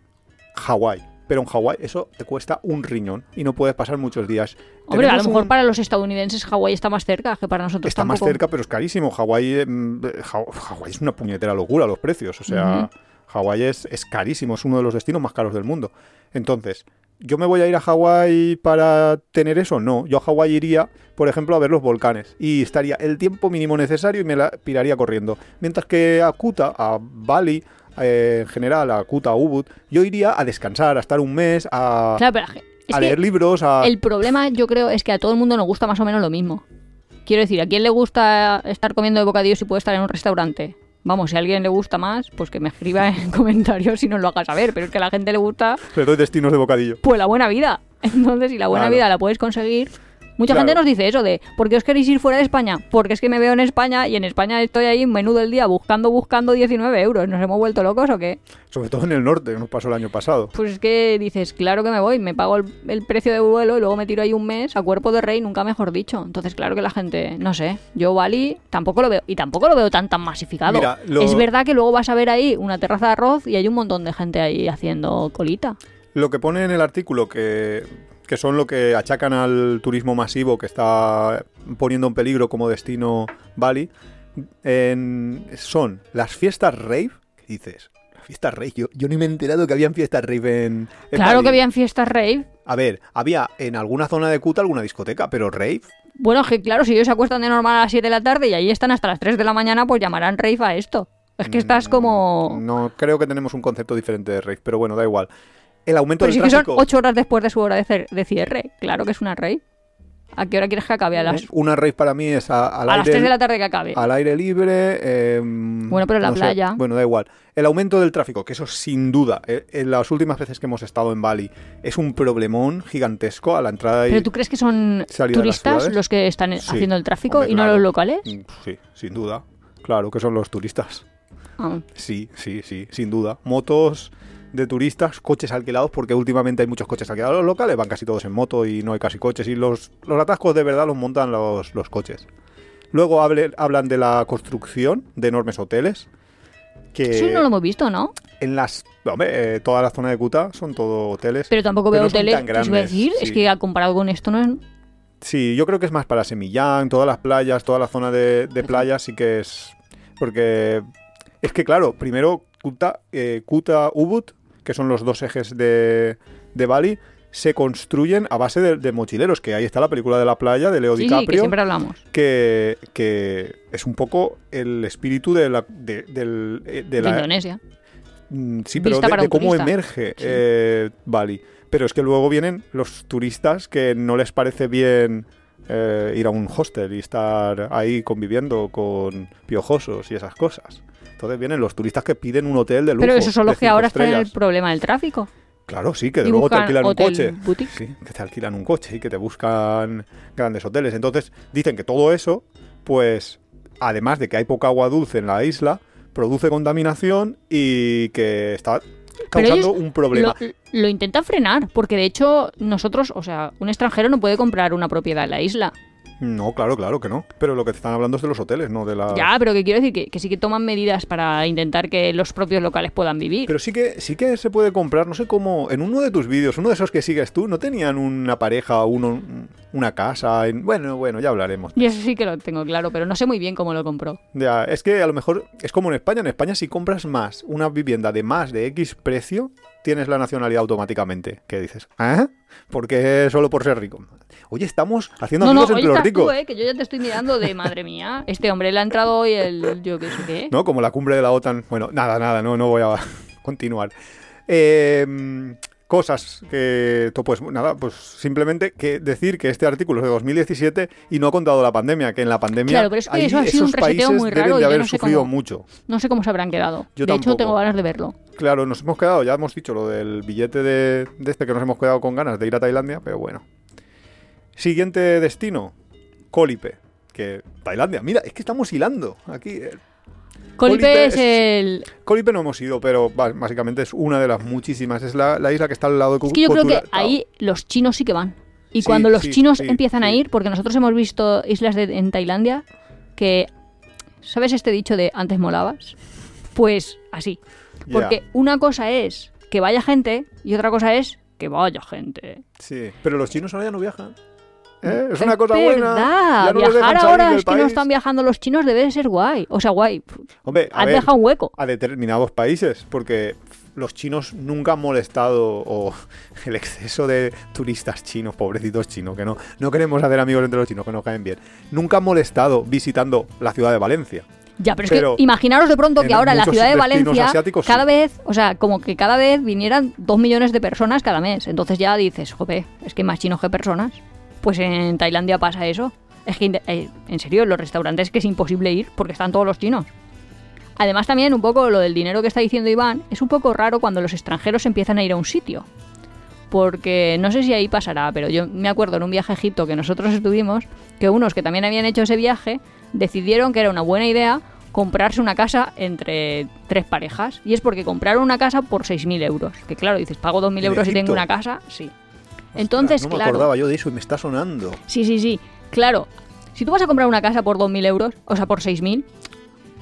Hawái. Pero en Hawái eso te cuesta un riñón y no puedes pasar muchos días. Hombre, a lo mejor un- para los estadounidenses Hawái está más cerca que para nosotros Está más cerca, pero es carísimo. Hawái, mm, eh, Haw- Hawái es una puñetera locura los precios. O sea, Hawái es, es carísimo, es uno de los destinos más caros del mundo. Entonces, ¿yo me voy a ir a Hawái para tener eso? No. Yo a Hawái iría, por ejemplo, a ver los volcanes. Y estaría el tiempo mínimo necesario y me la piraría corriendo. Mientras que a Kuta, a Bali, eh, en general, a Kuta, a Ubud, yo iría a descansar, a estar un mes, a, Claro, pero es a leer libros, a... el problema yo creo es que a todo el mundo nos gusta más o menos lo mismo. Quiero decir, ¿a quién le gusta estar comiendo de bocadillos si puede estar en un restaurante? Vamos, si a alguien le gusta más, pues que me escriba en [LAUGHS] comentarios y nos lo haga saber. Pero es que a la gente le gusta, Le doy destinos de bocadillo. pues la buena vida. [LAUGHS] Entonces, si la buena Claro. vida la puedes conseguir. Mucha Claro. gente nos dice eso de, ¿por qué os queréis ir fuera de España? Porque es que me veo en España y en España estoy ahí menudo el día buscando, buscando 19 euros. ¿Nos hemos vuelto locos o qué? Sobre todo en el norte, que nos pasó el año pasado. Pues es que dices, claro que me voy, me pago el, el precio de vuelo y luego me tiro ahí un mes a cuerpo de rey, nunca mejor dicho. Entonces, claro que la gente, no sé, yo Bali tampoco lo veo, y tampoco lo veo tan tan masificado. Mira, lo- Es verdad que luego vas a ver ahí una terraza de arroz y hay un montón de gente ahí haciendo colita. Lo que pone en el artículo que, que son lo que achacan al turismo masivo que está poniendo en peligro como destino Bali, en- son las fiestas rave. ¿Qué dices? Las fiestas rave. Yo, yo ni me he enterado que habían fiestas rave en, en Claro Bali. que habían fiestas rave. A ver, había en alguna zona de Kuta alguna discoteca, pero rave. Bueno, que claro, si ellos se acuestan de normal a las 7 de la tarde y ahí están hasta las 3 de la mañana, pues llamarán rave a esto. Es que estás como... Mm, No, creo que tenemos un concepto diferente de rave, pero bueno, da igual. El aumento Pero del sí que son. 8 horas después de su hora de, cierre. Claro que es una rave. ¿A qué hora quieres que acabe? A las, Una rave para mí es a, al a las aire 3 de la tarde que acabe. al aire libre. em, Bueno, pero en la no sé. playa. Bueno, da igual. El aumento del tráfico, que eso sin duda, eh, en las últimas veces que hemos estado en Bali, es un problemón gigantesco a la entrada y ¿Pero tú crees que son turistas los que están Sí. haciendo el tráfico Hombre, y no los locales? Mm, Sí, sin duda. Claro que son los turistas. Ah, Sí, sí, sí, sin duda. Motos de turistas, coches alquilados, porque últimamente hay muchos coches alquilados. Los locales van casi todos en moto y no hay casi coches. Y los, los atascos de verdad los montan los, los coches. Luego hable- hablan de la construcción de enormes hoteles. Que Eso no lo hemos visto, ¿no? en las. Hombre, eh, toda la zona de Kuta son todo hoteles. Pero tampoco Pero veo no hoteles. tan ¿qué os iba a grandes, decir? Es que comparado con esto no es... Sí, yo creo que es más para Semillán, todas las playas, toda la zona de, de playas sí que es... Porque es que, claro, primero Kuta, eh, Kuta Ubud, que son los dos ejes de, de Bali, se construyen a base de, de mochileros, que ahí está la película de la playa de Leo Sí, sí, que DiCaprio, siempre hablamos. que, que es un poco el espíritu de la... De, eh, de De la Indonesia. Mm, Sí, pero de, cómo emerge Sí. eh, Bali. Pero es que luego vienen los turistas que no les parece bien eh, ir a un hostel y estar ahí conviviendo con piojosos y esas cosas. Entonces vienen los turistas que piden un hotel de lujo. Pero eso solo de que ahora está en el problema del tráfico. Claro, sí, que de luego te alquilan un coche. boutique. Sí, que te alquilan un coche y que te buscan grandes hoteles. Entonces dicen que todo eso, pues, además de que hay poca agua dulce en la isla, produce contaminación y que está causando un problema. Lo, lo intentan frenar, porque de hecho nosotros, o sea, un extranjero no puede comprar una propiedad en la isla. No, claro, claro que no. Pero lo que te están hablando es de los hoteles, no de la. Ya, pero que quiero decir que, que sí que toman medidas para intentar que los propios locales puedan vivir. Pero sí que sí que se puede comprar, no sé cómo, en uno de tus vídeos, uno de esos que sigues tú, ¿no tenían una pareja o uno, una casa? En... Bueno, bueno, ya hablaremos. Y eso sí que lo tengo claro, pero no sé muy bien cómo lo compró. Ya, es que a lo mejor es como en España. En España, si compras más, una vivienda de más de X precio, tienes la nacionalidad automáticamente. ¿Qué dices? ¿Ah? ¿Por qué solo por ser rico? Oye, estamos haciendo No, no, amigos oye, entre los ricos. tú, eh, que yo ya te estoy mirando de madre mía. Este hombre le ha entrado hoy el. Yo qué sé qué. ¿no? Como la cumbre de la OTAN. Bueno, nada, nada, no, no voy a [LAUGHS] continuar. Eh, cosas que, pues nada, pues simplemente que decir que este artículo es de 2017 y no ha contado la pandemia, que en la pandemia Claro, pero es que ahí eso ha sido un esos reseteo países muy deben raro de y yo haber no sufrido cómo- mucho. No sé cómo se habrán quedado. Yo de hecho, tengo ganas de verlo. Claro, nos hemos quedado, ya hemos dicho lo del billete de, de este que nos hemos quedado con ganas de ir a Tailandia, pero bueno. Siguiente destino, Cólipe, que Tailandia. Mira, es que estamos hilando aquí. Colipe es es- el. Cólipe no hemos ido, pero básicamente es una de las muchísimas. Es la, la isla que está al lado de Es que yo creo que ahí los chinos sí que van. Y Sí, cuando los sí, chinos sí, empiezan a ir, porque nosotros hemos visto islas de- en Tailandia que ¿Sabes este dicho de antes molabas? Pues así. Porque una cosa es que vaya gente y otra cosa es que vaya gente. Sí, pero los chinos ahora ya no viajan. ¿Eh? Es una cosa verdad. buena. Ya no Viajar ahora es que no están viajando los chinos, debe de ser guay. O sea, guay. Hombre, a ver, dejado un hueco. a determinados países, porque los chinos nunca han molestado o [LAUGHS] el exceso de turistas chinos, pobrecitos chinos, que no, no queremos hacer amigos entre los chinos, que nos caen bien. Nunca han molestado visitando la ciudad de Valencia. Ya, pero es Pero que imaginaros de pronto que ahora en la ciudad de Valencia, cada sí. vez, o sea, como que cada vez vinieran dos millones de personas cada mes. Entonces ya dices, jope, es que hay más chinos que personas. Pues en Tailandia pasa eso. Es que, eh, en serio, los restaurantes es que es imposible ir porque están todos los chinos. Además también un poco lo del dinero que está diciendo Iván, es un poco raro cuando los extranjeros empiezan a ir a un sitio. Porque no sé si ahí pasará, pero yo me acuerdo en un viaje a Egipto que nosotros estuvimos, que unos que también habían hecho ese viaje decidieron que era una buena idea comprarse una casa entre tres parejas. Y es porque compraron una casa por 6.000 euros. Que claro, dices, pago 2.000 ¿En euros y tengo una casa. Sí. Entonces, no me claro. acordaba yo de eso y me está sonando. Sí, sí, sí. Claro. Si tú vas a comprar una casa por 2.000 euros, o sea, por 6.000,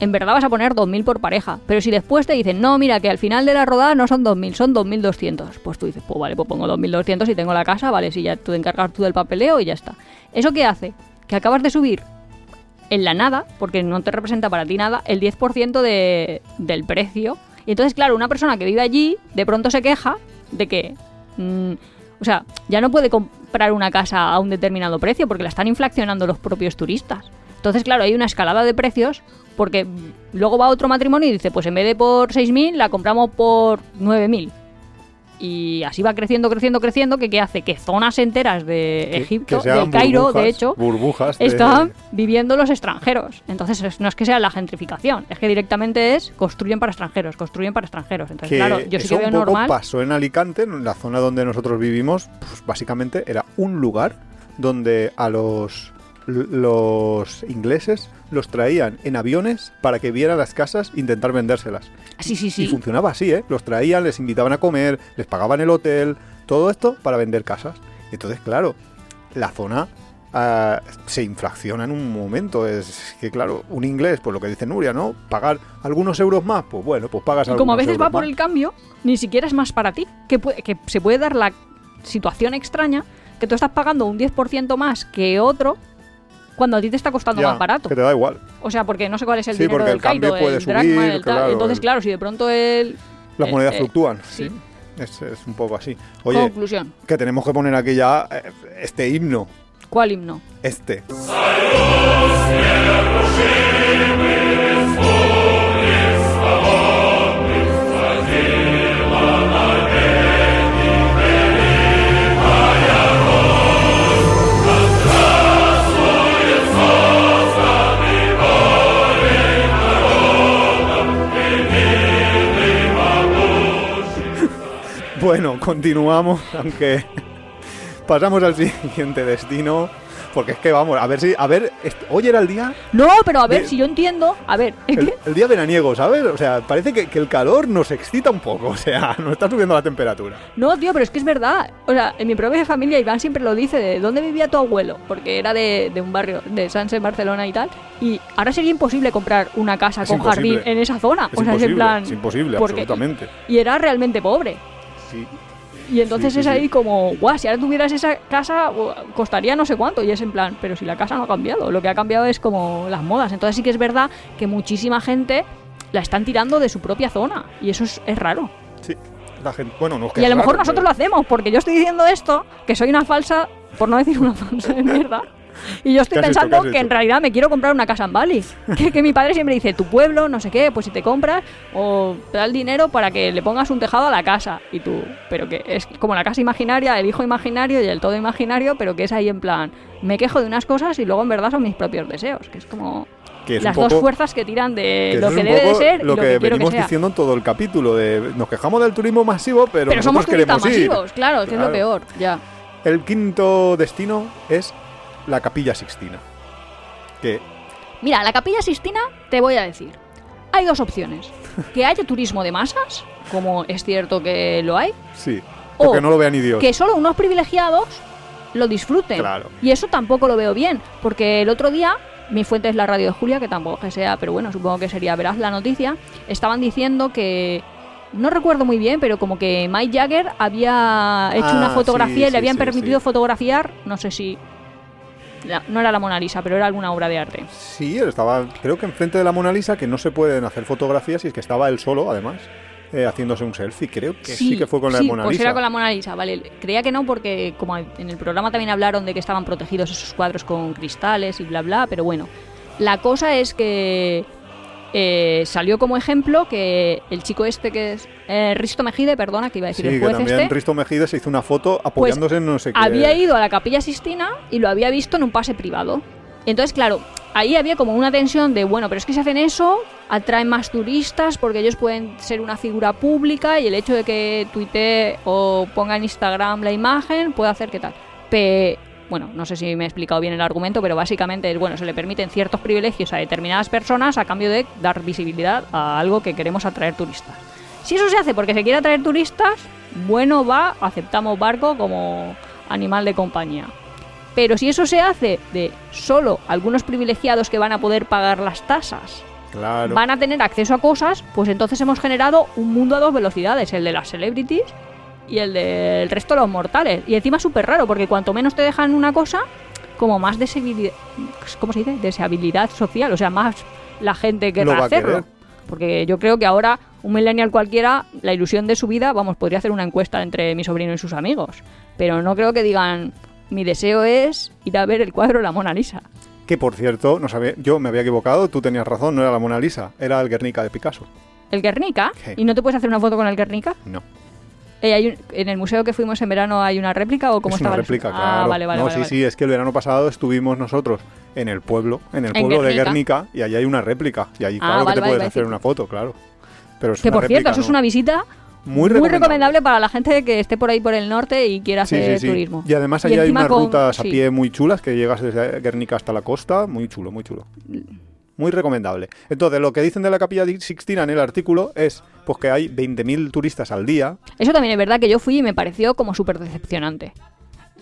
en verdad vas a poner 2.000 por pareja. Pero si después te dicen, no, mira, que al final de la rodada no son 2.000, son 2.200. Pues tú dices, pues vale, pues pongo 2.200 y tengo la casa, vale, si ya tú te encargas tú del papeleo y ya está. ¿Eso qué hace? Que acabas de subir en la nada, porque no te representa para ti nada, el 10% de, del precio. Y entonces, claro, una persona que vive allí de pronto se queja de que, mm, o sea, ya no puede comprar una casa a un determinado precio porque la están inflacionando los propios turistas. Entonces, claro, hay una escalada de precios porque luego va otro matrimonio y dice, pues en vez de por 6.000 la compramos por 9.000. Y así va creciendo, creciendo, creciendo, que ¿qué hace? Que zonas enteras de Que- Egipto, que del Cairo, burbujas, de hecho, burbujas de- están viviendo los extranjeros. Entonces es- no es que sea la gentrificación, es que directamente es construyen para extranjeros, construyen para extranjeros. Entonces, que claro, yo sí que veo un poco normal. pasó en Alicante, en la zona donde nosotros vivimos, pues básicamente era un lugar donde a los los ingleses los traían en aviones para que vieran las casas e intentar vendérselas. Sí, sí, Y sí. funcionaba así, ¿eh? Los traían, les invitaban a comer, les pagaban el hotel, todo esto para vender casas. Entonces, claro, la zona ah, se infracciona en un momento. Es que, claro, un inglés, pues lo que dice Nuria, ¿no? Pagar algunos euros más, pues bueno, pues pagas Y como a veces va por más. el cambio, ni siquiera es más para ti. Que se puede dar la situación extraña que tú estás pagando un 10% más que otro cuando a ti te está costando Ya, más barato. Que te da igual. O sea, porque no sé cuál es el Sí, dinero porque del el cambio puede el subir, dracma, el tal. claro, Entonces, claro, si de pronto el... Las eh, monedas eh, fluctúan, sí. sí. Es, es un poco así. Oye, Conclusión. que tenemos que poner aquí ya eh, este himno. ¿Cuál himno? Este. Bueno, continuamos, aunque pasamos al siguiente destino. Porque es que vamos, a ver si. A ver, hoy era el día. No, pero a ver, De- si yo entiendo... A ver, El, el día veraniego, ¿sabes? O sea, parece que, que el calor nos excita un poco. [LAUGHS] O sea, nos está subiendo la temperatura. No, tío, pero es que es verdad. O sea, en mi propia familia Iván siempre lo dice, de dónde vivía tu abuelo, porque era de, de un barrio de Sanse, Barcelona y tal. Y ahora sería imposible comprar una casa Es con imposible. jardín en esa zona. Es o sea, es en plan... es imposible, porque- absolutamente. Y era realmente pobre. Sí. Y entonces Sí, sí, es ahí como, guau, si ahora tuvieras esa casa, costaría no sé cuánto. Y es en plan, pero si la casa no ha cambiado, lo que ha cambiado es como las modas. Entonces sí que es verdad que muchísima gente la están tirando de su propia zona. Y eso es, es raro. Sí. La gente, bueno, no es que Y a lo mejor raro, nosotros pero- lo hacemos, porque yo estoy diciendo esto, que soy una falsa, por no decir una [LAUGHS] falsa de mierda. Y yo estoy pensando ¿Qué has que en realidad me quiero comprar una casa en Bali. [LAUGHS] Que, que mi padre siempre dice, tu pueblo, no sé qué, pues si te compras, o te da el dinero para que le pongas un tejado a la casa. Y tú, pero que es como la casa imaginaria, el hijo imaginario y el todo imaginario, pero que es ahí en plan, me quejo de unas cosas y luego en verdad son mis propios deseos. Que es como Que es un las poco- dos fuerzas que tiran de que lo que debe de ser y lo lo que, que, venimos que sea. diciendo en todo el capítulo de nos quejamos del turismo masivo, pero, Pero somos nosotros turistas queremos ir. masivos, claro, que es lo peor, ya. El quinto destino es la Capilla Sixtina. Que Mira, la Capilla Sistina, te voy a decir. Hay dos opciones. [LAUGHS] Que haya turismo de masas, como es cierto que lo hay, sí, O porque no lo vea ni Dios. que solo unos privilegiados lo disfruten. Claro. Y eso tampoco lo veo bien, porque el otro día mi fuente es la radio de Julia, que tampoco que sea, pero bueno, supongo que sería veraz la noticia, estaban diciendo que no recuerdo muy bien, pero como que Mike Jagger había hecho Ah, una fotografía sí, y le habían sí, permitido sí. fotografiar, no sé si la- no era la Mona Lisa, pero era alguna obra de arte. Sí, él estaba, creo que enfrente de la Mona Lisa, que no se pueden hacer fotografías y es que estaba él solo, además, eh, haciéndose un selfie. Creo que sí, que fue con la sí, Mona pues Lisa. era con la Mona Lisa, vale. Creía que no porque como en el programa también hablaron de que estaban protegidos esos cuadros con cristales y bla bla, pero bueno. La cosa es que eh, salió como ejemplo que el chico este que es eh, Risto Mejide, perdona, que iba a decir Sí, el que juez también este, Risto Mejide se hizo una foto apoyándose en no sé qué. había ido a la Capilla Sistina y lo había visto en un pase privado. Entonces, claro, ahí había como una tensión de, bueno, pero es que si hacen eso, atraen más turistas porque ellos pueden ser una figura pública y el hecho de que tuitee o ponga en Instagram la imagen puede hacer que tal. Pe- bueno, no sé si me he explicado bien el argumento, pero básicamente es, bueno, se le permiten ciertos privilegios a determinadas personas a cambio de dar visibilidad a algo que queremos atraer turistas. Si eso se hace porque se quiere atraer turistas, bueno, va, aceptamos barco como animal de compañía. Pero si eso se hace de solo algunos privilegiados que van a poder pagar las tasas, Claro. van a tener acceso a cosas, pues entonces hemos generado un mundo a dos velocidades, el de las celebrities y el del resto de los mortales. Y encima es súper raro, porque cuanto menos te dejan una cosa, como más deseabilidad, ¿cómo se dice? Deseabilidad social, o sea, más la gente querrá va hacerlo. Porque yo creo que ahora un millennial cualquiera, la ilusión de su vida, vamos, podría hacer una encuesta entre mi sobrino y sus amigos. Pero no creo que digan, mi deseo es ir a ver el cuadro de la Mona Lisa. Que por cierto, no sabía, yo me había equivocado, tú tenías razón, no era la Mona Lisa, era el Guernica de Picasso. ¿El Guernica? Sí. ¿Y no te puedes hacer una foto con el Guernica? No. Eh, hay un- ¿En el museo que fuimos en verano hay una réplica o cómo es una estaba? el- réplica, Ah, claro. vale, vale. no, vale, sí, vale. sí, es que el verano pasado estuvimos nosotros en el pueblo, en el En pueblo de Guernica. Y allí hay una réplica. Y allí, Ah, claro que te puedes hacer una foto, claro. Pero es Que una por cierto, eso es una visita muy muy recomendable. para la gente que esté por ahí por el norte y quiera Sí, hacer sí, sí. turismo. Y además Y allí hay unas con- rutas a pie muy chulas que llegas desde Guernica hasta la costa. Muy chulo, muy chulo. Muy recomendable. Entonces, lo que dicen de la Capilla Sixtina en el artículo es pues que hay 20.000 turistas al día. Eso también es verdad que yo fui y me pareció como súper decepcionante.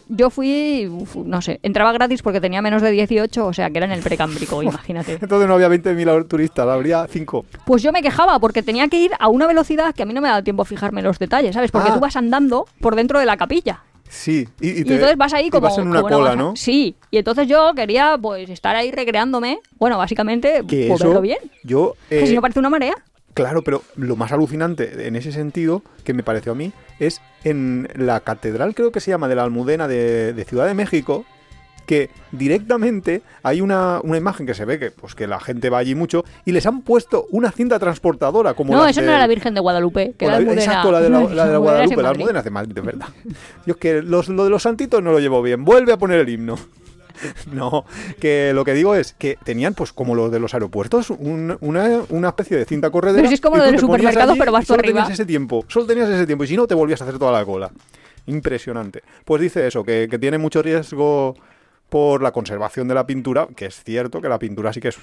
Yo fui, uf, no sé, entraba gratis porque tenía menos de 18, o sea que era en el precámbrico, [LAUGHS] imagínate. Entonces no había 20.000 turistas, habría 5. Pues yo me quejaba porque tenía que ir a una velocidad que a mí no me da tiempo a fijarme en los detalles, ¿sabes? Porque Ah. tú vas andando por dentro de la capilla. Sí, y, y Y, te- entonces vas ahí como, vas en una como cola, ¿no? Sí, y entonces yo quería pues estar ahí recreándome. Bueno, básicamente, Que pues, bien. yo... Que eh, si no parece una marea. Claro, pero lo más alucinante en ese sentido, que me pareció a mí, es en la catedral, creo que se llama, de la Almudena de, de Ciudad de México, que directamente hay una, una imagen que se ve que, pues, que la gente va allí mucho y les han puesto una cinta transportadora como No, las eso no era la Virgen de Guadalupe, que la, la- exacto, la de la, la de la Guadalupe, la Madrid. Almudena es de Madrid, de verdad. Yo es que los- lo de los santitos no lo llevo bien. Vuelve a poner el himno. [LAUGHS] No, que lo que digo es que tenían, pues como los de los aeropuertos, un- una, una especie de cinta corredera. Pero si es como lo del supermercado, allí pero vas solo por arriba. tenías ese tiempo, solo tenías ese tiempo y si no te volvías a hacer toda la cola. Impresionante. Pues dice eso, que, que tiene mucho riesgo por la conservación de la pintura, que es cierto que la pintura sí que es,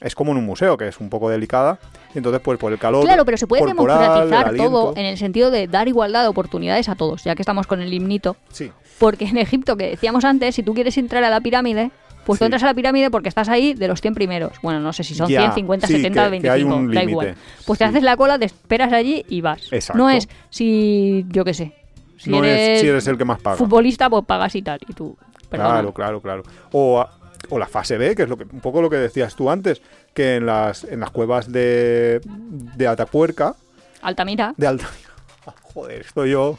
es como en un museo, que es un poco delicada. Entonces, pues por el calor. Claro, pero se puede corporal, democratizar todo en el sentido de dar igualdad de oportunidades a todos, ya que estamos con el himnito. Sí. Porque en Egipto, que decíamos antes, si tú quieres entrar a la pirámide, pues tú entras a la pirámide porque estás ahí de los 100 primeros. Bueno, no sé si son Ya, 100, 50, sí, 70, que- que hay 25, un da igual. Pues te haces la cola, te esperas allí y vas. Exacto. No es si, yo qué sé, si, no eres es si eres el que más paga. futbolista, pues pagas y tal. Y tú, perdona. Claro, claro, claro. O, o la fase B, que es lo que, un poco lo que decías tú antes, que en las, en las cuevas de, de Atapuerca, Altamira. de Alta... [LAUGHS] Joder, estoy yo...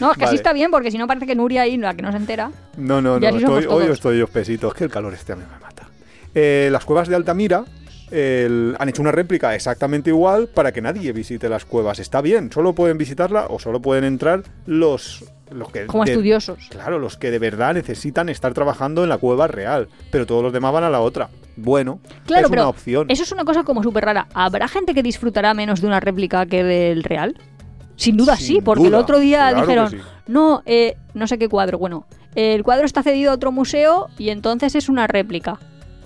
No, es que así está bien, porque si no parece que Nuria ahí, la que no se entera. No, no, no, estoy, hoy estoy yo espesito. Es que el calor este a mí me mata. Eh, las cuevas de Altamira el- han hecho una réplica exactamente igual para que nadie visite las cuevas. Está bien, solo pueden visitarla o solo pueden entrar los, los que... Como de- estudiosos. Claro, los que de verdad necesitan estar trabajando en la cueva real, pero todos los demás van a la otra. Bueno, Claro, es pero una opción. Eso es una cosa como súper rara. ¿Habrá gente que disfrutará menos de una réplica que del real? Sin duda Sin sí, porque el otro día claro dijeron, sí. no, eh, no sé qué cuadro, bueno, el cuadro está cedido a otro museo y entonces es una réplica.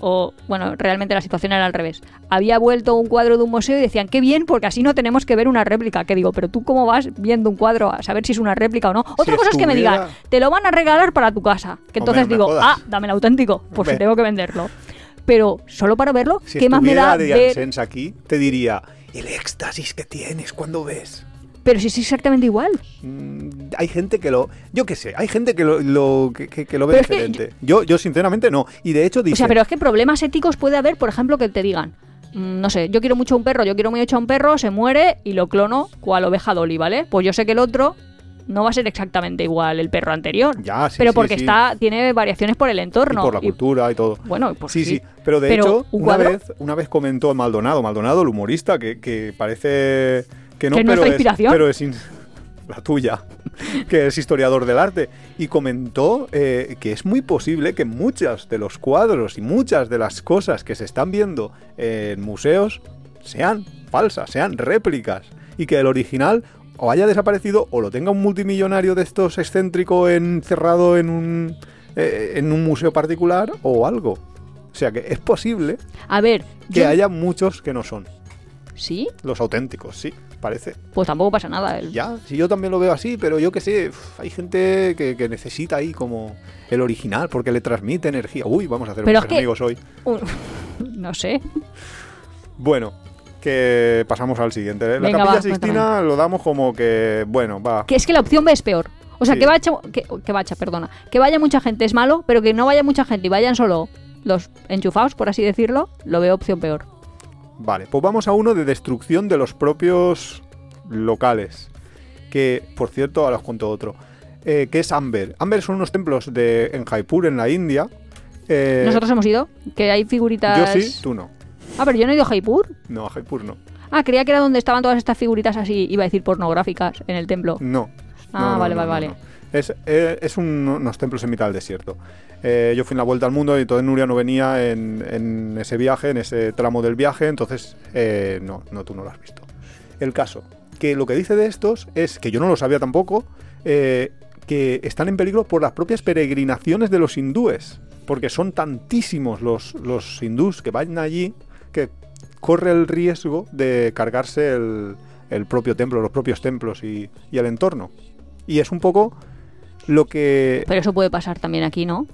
O, bueno, realmente la situación era al revés. Había vuelto un cuadro de un museo y decían, qué bien, porque así no tenemos que ver una réplica. Que digo, pero tú cómo vas viendo un cuadro a saber si es una réplica o no. Otra cosa es que me digan, te lo van a regalar para tu casa. Que Hombre, entonces no digo, ah, dame el auténtico, pues si tengo que venderlo. pero solo para verlo, Si ¿qué más me da de ver? Aquí, te diría el éxtasis que tienes cuando ves. Pero si es exactamente igual. Mm, hay gente que lo. Yo qué sé, hay gente que lo, lo- que, que- que lo ve Pero es que diferente. Yo, yo, sinceramente, no. Y de hecho, dice. O sea, pero es que problemas éticos puede haber, por ejemplo, que te digan, mm, no sé, yo quiero mucho a un perro, yo quiero mucho a un perro, se muere y lo clono cual oveja Dolly, ¿vale? Pues yo sé que el otro no va a ser exactamente igual el perro anterior. Ya, sí, pero sí, porque sí. está tiene variaciones por el Y entorno. por la y- cultura y todo. bueno, pues sí, sí. Pero de Pero, hecho, ¿un una vez, una vez comentó Maldonado, Maldonado, el humorista, que, que parece que no, ¿Que es pero, es, inspiración? pero es in- la tuya, [LAUGHS] que es historiador del arte, y comentó eh, que es muy posible que muchos de los cuadros y muchas de las cosas que se están viendo en museos sean falsas, sean réplicas, y que el original o haya desaparecido o lo tenga un multimillonario de estos excéntrico encerrado en un, eh, en un museo particular o algo. O sea que es posible A ver, que yo- haya muchos que no son ¿Sí? los auténticos, sí, parece. Pues tampoco pasa nada. el- Ya, si yo también lo veo así, pero yo que sé, uf, hay gente que, que necesita ahí como el original porque le transmite energía. Uy, vamos a hacer Pero muchos es que- amigos hoy. [LAUGHS] no sé. Bueno, que pasamos al siguiente. ¿eh? La capilla va, Sixtina lo damos como que, bueno, va. Que es que la opción B es peor. O sea, Sí. que vaya, que, que vaya, perdona, que vaya mucha gente es malo, pero que no vaya mucha gente y vayan solo los enchufados, por así decirlo, lo veo opción peor. Vale, pues vamos a uno de destrucción de los propios locales. Que, por cierto, ahora os cuento otro. eh, que es Amber. Amber son unos templos de, en Jaipur, en la India. Eh, Nosotros hemos ido, que hay figuritas. Yo sí, tú no. Ah, pero yo no he ido a Jaipur. No, a Jaipur no. Ah, creía que era donde estaban todas estas figuritas así, iba a decir pornográficas, en el templo. No. Ah, No, vale, no, vale, no, vale. Es, eh, es un- unos templos en mitad del desierto. Eh, yo fui en la vuelta al mundo y entonces Nuria no venía en, ese viaje, en ese tramo del viaje, entonces eh, no, no, tú no lo has visto. El caso, que lo que dice de estos es, que yo no lo sabía tampoco, que están en peligro por las propias peregrinaciones de los hindúes, porque son tantísimos los, los hindús que van allí que corre el riesgo de cargarse el, el propio templo, los propios templos y, y el entorno. Y es un poco lo que... Pero eso puede pasar también aquí, ¿no?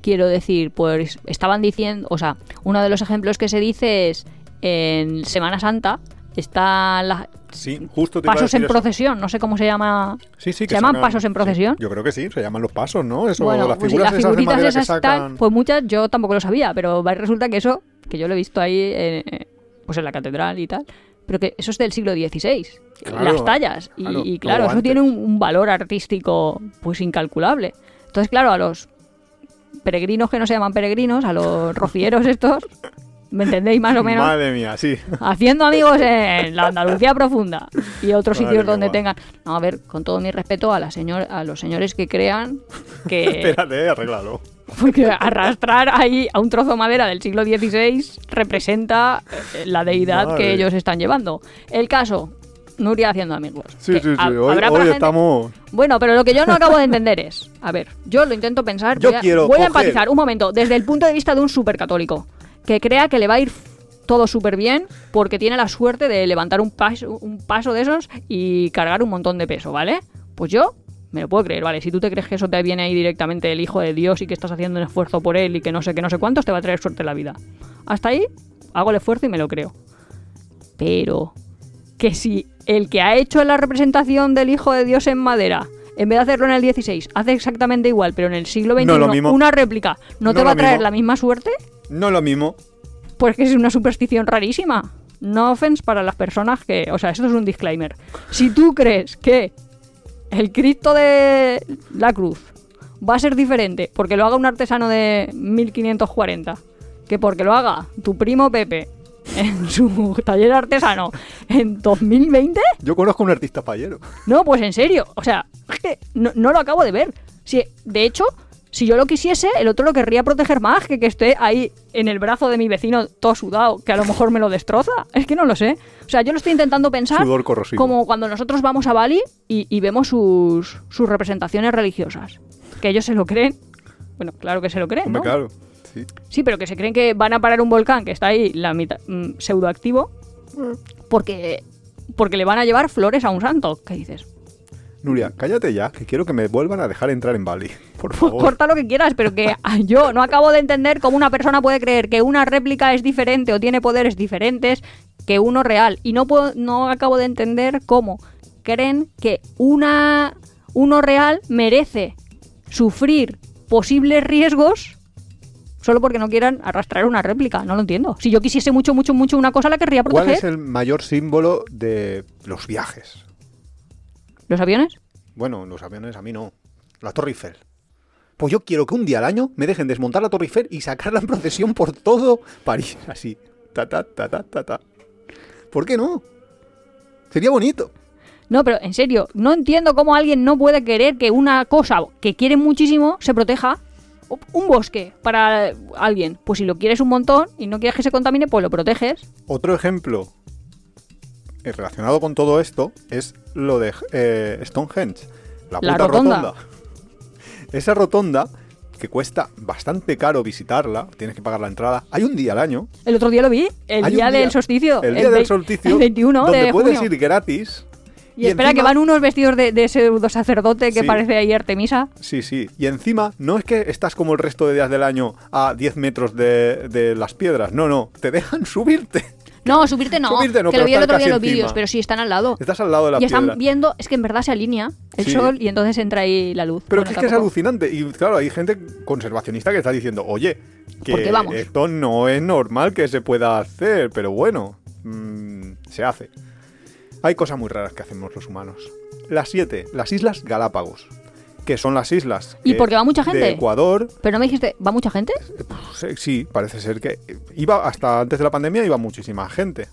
Quiero decir, pues estaban diciendo, o sea, uno de los ejemplos que se dice es en Semana Santa están las Sí, justo te pasos en eso. procesión, no sé cómo se llama. Sí, sí, ¿Se llaman sacan- pasos en sí, procesión? yo creo que sí, se llaman los pasos, ¿no? Eso, bueno, las pues sí, figuras las esas de figuritas esas que y tal, sacan... pues muchas yo tampoco lo sabía, pero resulta que eso, que yo lo he visto ahí eh, pues en la catedral y tal, pero que eso es del siglo XVI, Claro, las tallas, y claro, y claro, luego eso antes. tiene un, un valor artístico pues incalculable. Entonces, claro, a los peregrinos que no se llaman peregrinos, a los [LAUGHS] rocieros estos, ¿me entendéis más o menos? Madre mía, sí. Haciendo amigos en la Andalucía profunda y otros Madre sitios donde tengan. No, a ver, con todo mi respeto a, la señor, a los señores que crean que. [LAUGHS] Espérate, arréglalo. Porque arrastrar ahí a un trozo de madera del siglo XVI representa eh, la deidad Madre. que ellos están llevando. El caso, Nuria haciendo amigos. Sí, sí, sí. Hoy, gente- estamos... Bueno, pero lo que yo no acabo de entender es, a ver, yo lo intento pensar, Yo voy, a, quiero voy a empatizar un momento, desde el punto de vista de un supercatólico, que crea que le va a ir todo súper bien porque tiene la suerte de levantar un paso, un paso de esos y cargar un montón de peso, ¿vale? Pues yo me lo puedo creer, ¿vale? Si tú te crees que eso te viene ahí directamente el Hijo de Dios y que estás haciendo un esfuerzo por él y que no sé qué, no sé cuántos, te va a traer suerte en la vida. Hasta ahí hago el esfuerzo y me lo creo. Pero que si el que ha hecho la representación del Hijo de Dios en madera, en vez de hacerlo en el 16, hace exactamente igual, pero en el siglo XXI No lo mismo. una réplica, ¿no, No te va a traer mismo. la misma suerte? No lo mismo. Pues que es una superstición rarísima. No offense para las personas que... O sea, esto es un disclaimer. Si tú crees que el Cristo de la Cruz va a ser diferente porque lo haga un artesano de 1540 que porque lo haga tu primo Pepe en [LAUGHS] su taller artesano en 2020, Yo conozco a un artista payero. no, pues en serio. O sea, es que no, no lo acabo de ver. Si, de hecho, si yo lo quisiese, el otro lo querría proteger más que que esté ahí en el brazo de mi vecino todo sudado, que a lo mejor me lo destroza. Es que no lo sé. O sea, yo lo estoy intentando pensar Sudor corrosivo. como cuando nosotros vamos a Bali y, y vemos sus, sus representaciones religiosas. Que ellos se lo creen. Bueno, claro que se lo creen, Hombre, ¿no? claro. Sí. Sí, pero que se creen que van a parar un volcán que está ahí la mitad mm, pseudoactivo porque porque le van a llevar flores a un santo. ¿Qué dices? Nuria, cállate ya, que quiero que me vuelvan a dejar entrar en Bali. Por favor. Corta lo que quieras, pero que [LAUGHS] yo no acabo de entender cómo una persona puede creer que una réplica es diferente o tiene poderes diferentes que uno real. Y no, puedo, no acabo de entender cómo creen que una, uno real merece sufrir posibles riesgos solo porque no quieran arrastrar una réplica. No lo entiendo. Si yo quisiese mucho, mucho, mucho una cosa, la querría ¿Cuál proteger. es el mayor símbolo de los viajes? ¿Los aviones? Bueno, los aviones a mí no. La Torre Eiffel. Pues yo quiero que un día al año me dejen desmontar la Torre Eiffel y sacarla en procesión por todo París, [LAUGHS] así. Ta, ta, ta, ta, ta, ta. ¿Por qué no? Sería bonito. No, pero en serio, no entiendo cómo alguien no puede querer que una cosa que quiere muchísimo se proteja. Un bosque para alguien. Pues si lo quieres un montón y no quieres que se contamine, pues lo proteges. Otro ejemplo relacionado con todo esto es lo de eh, Stonehenge. La, La puta rotonda. Esa rotonda, que cuesta bastante caro visitarla, tienes que pagar la entrada. Hay un día al año. El otro día lo vi, el día del solsticio. El día del solsticio. El 21 donde de puedes junio. ir gratis. Y, espera, que van unos vestidos de, de pseudo sacerdote que Sí. parece ahí Artemisa. Sí, sí. Y encima, no es que estás como el resto de días del año a 10 metros de, de las piedras. No, no. Te dejan [LAUGHS] subirte. No, subirte no. Subirte no, que lo vi el otro día en los vídeos, pero sí están al lado. Estás al lado de la y piedra. están viendo, es que en verdad se alinea el Sí. sol y entonces entra ahí la luz. Pero Bueno, que es que es tampoco- alucinante. Y claro, hay gente conservacionista que está diciendo, oye, que vamos. esto no es normal que se pueda hacer, pero bueno, mm, se hace. Hay cosas muy raras que hacemos los humanos. Las siete, las Islas Galápagos, que son las islas ¿Y que- porque va mucha gente? de Ecuador. Pero no me dijiste, ¿va mucha gente? Sí, Sí, parece ser que iba hasta antes de la pandemia iba muchísima gente.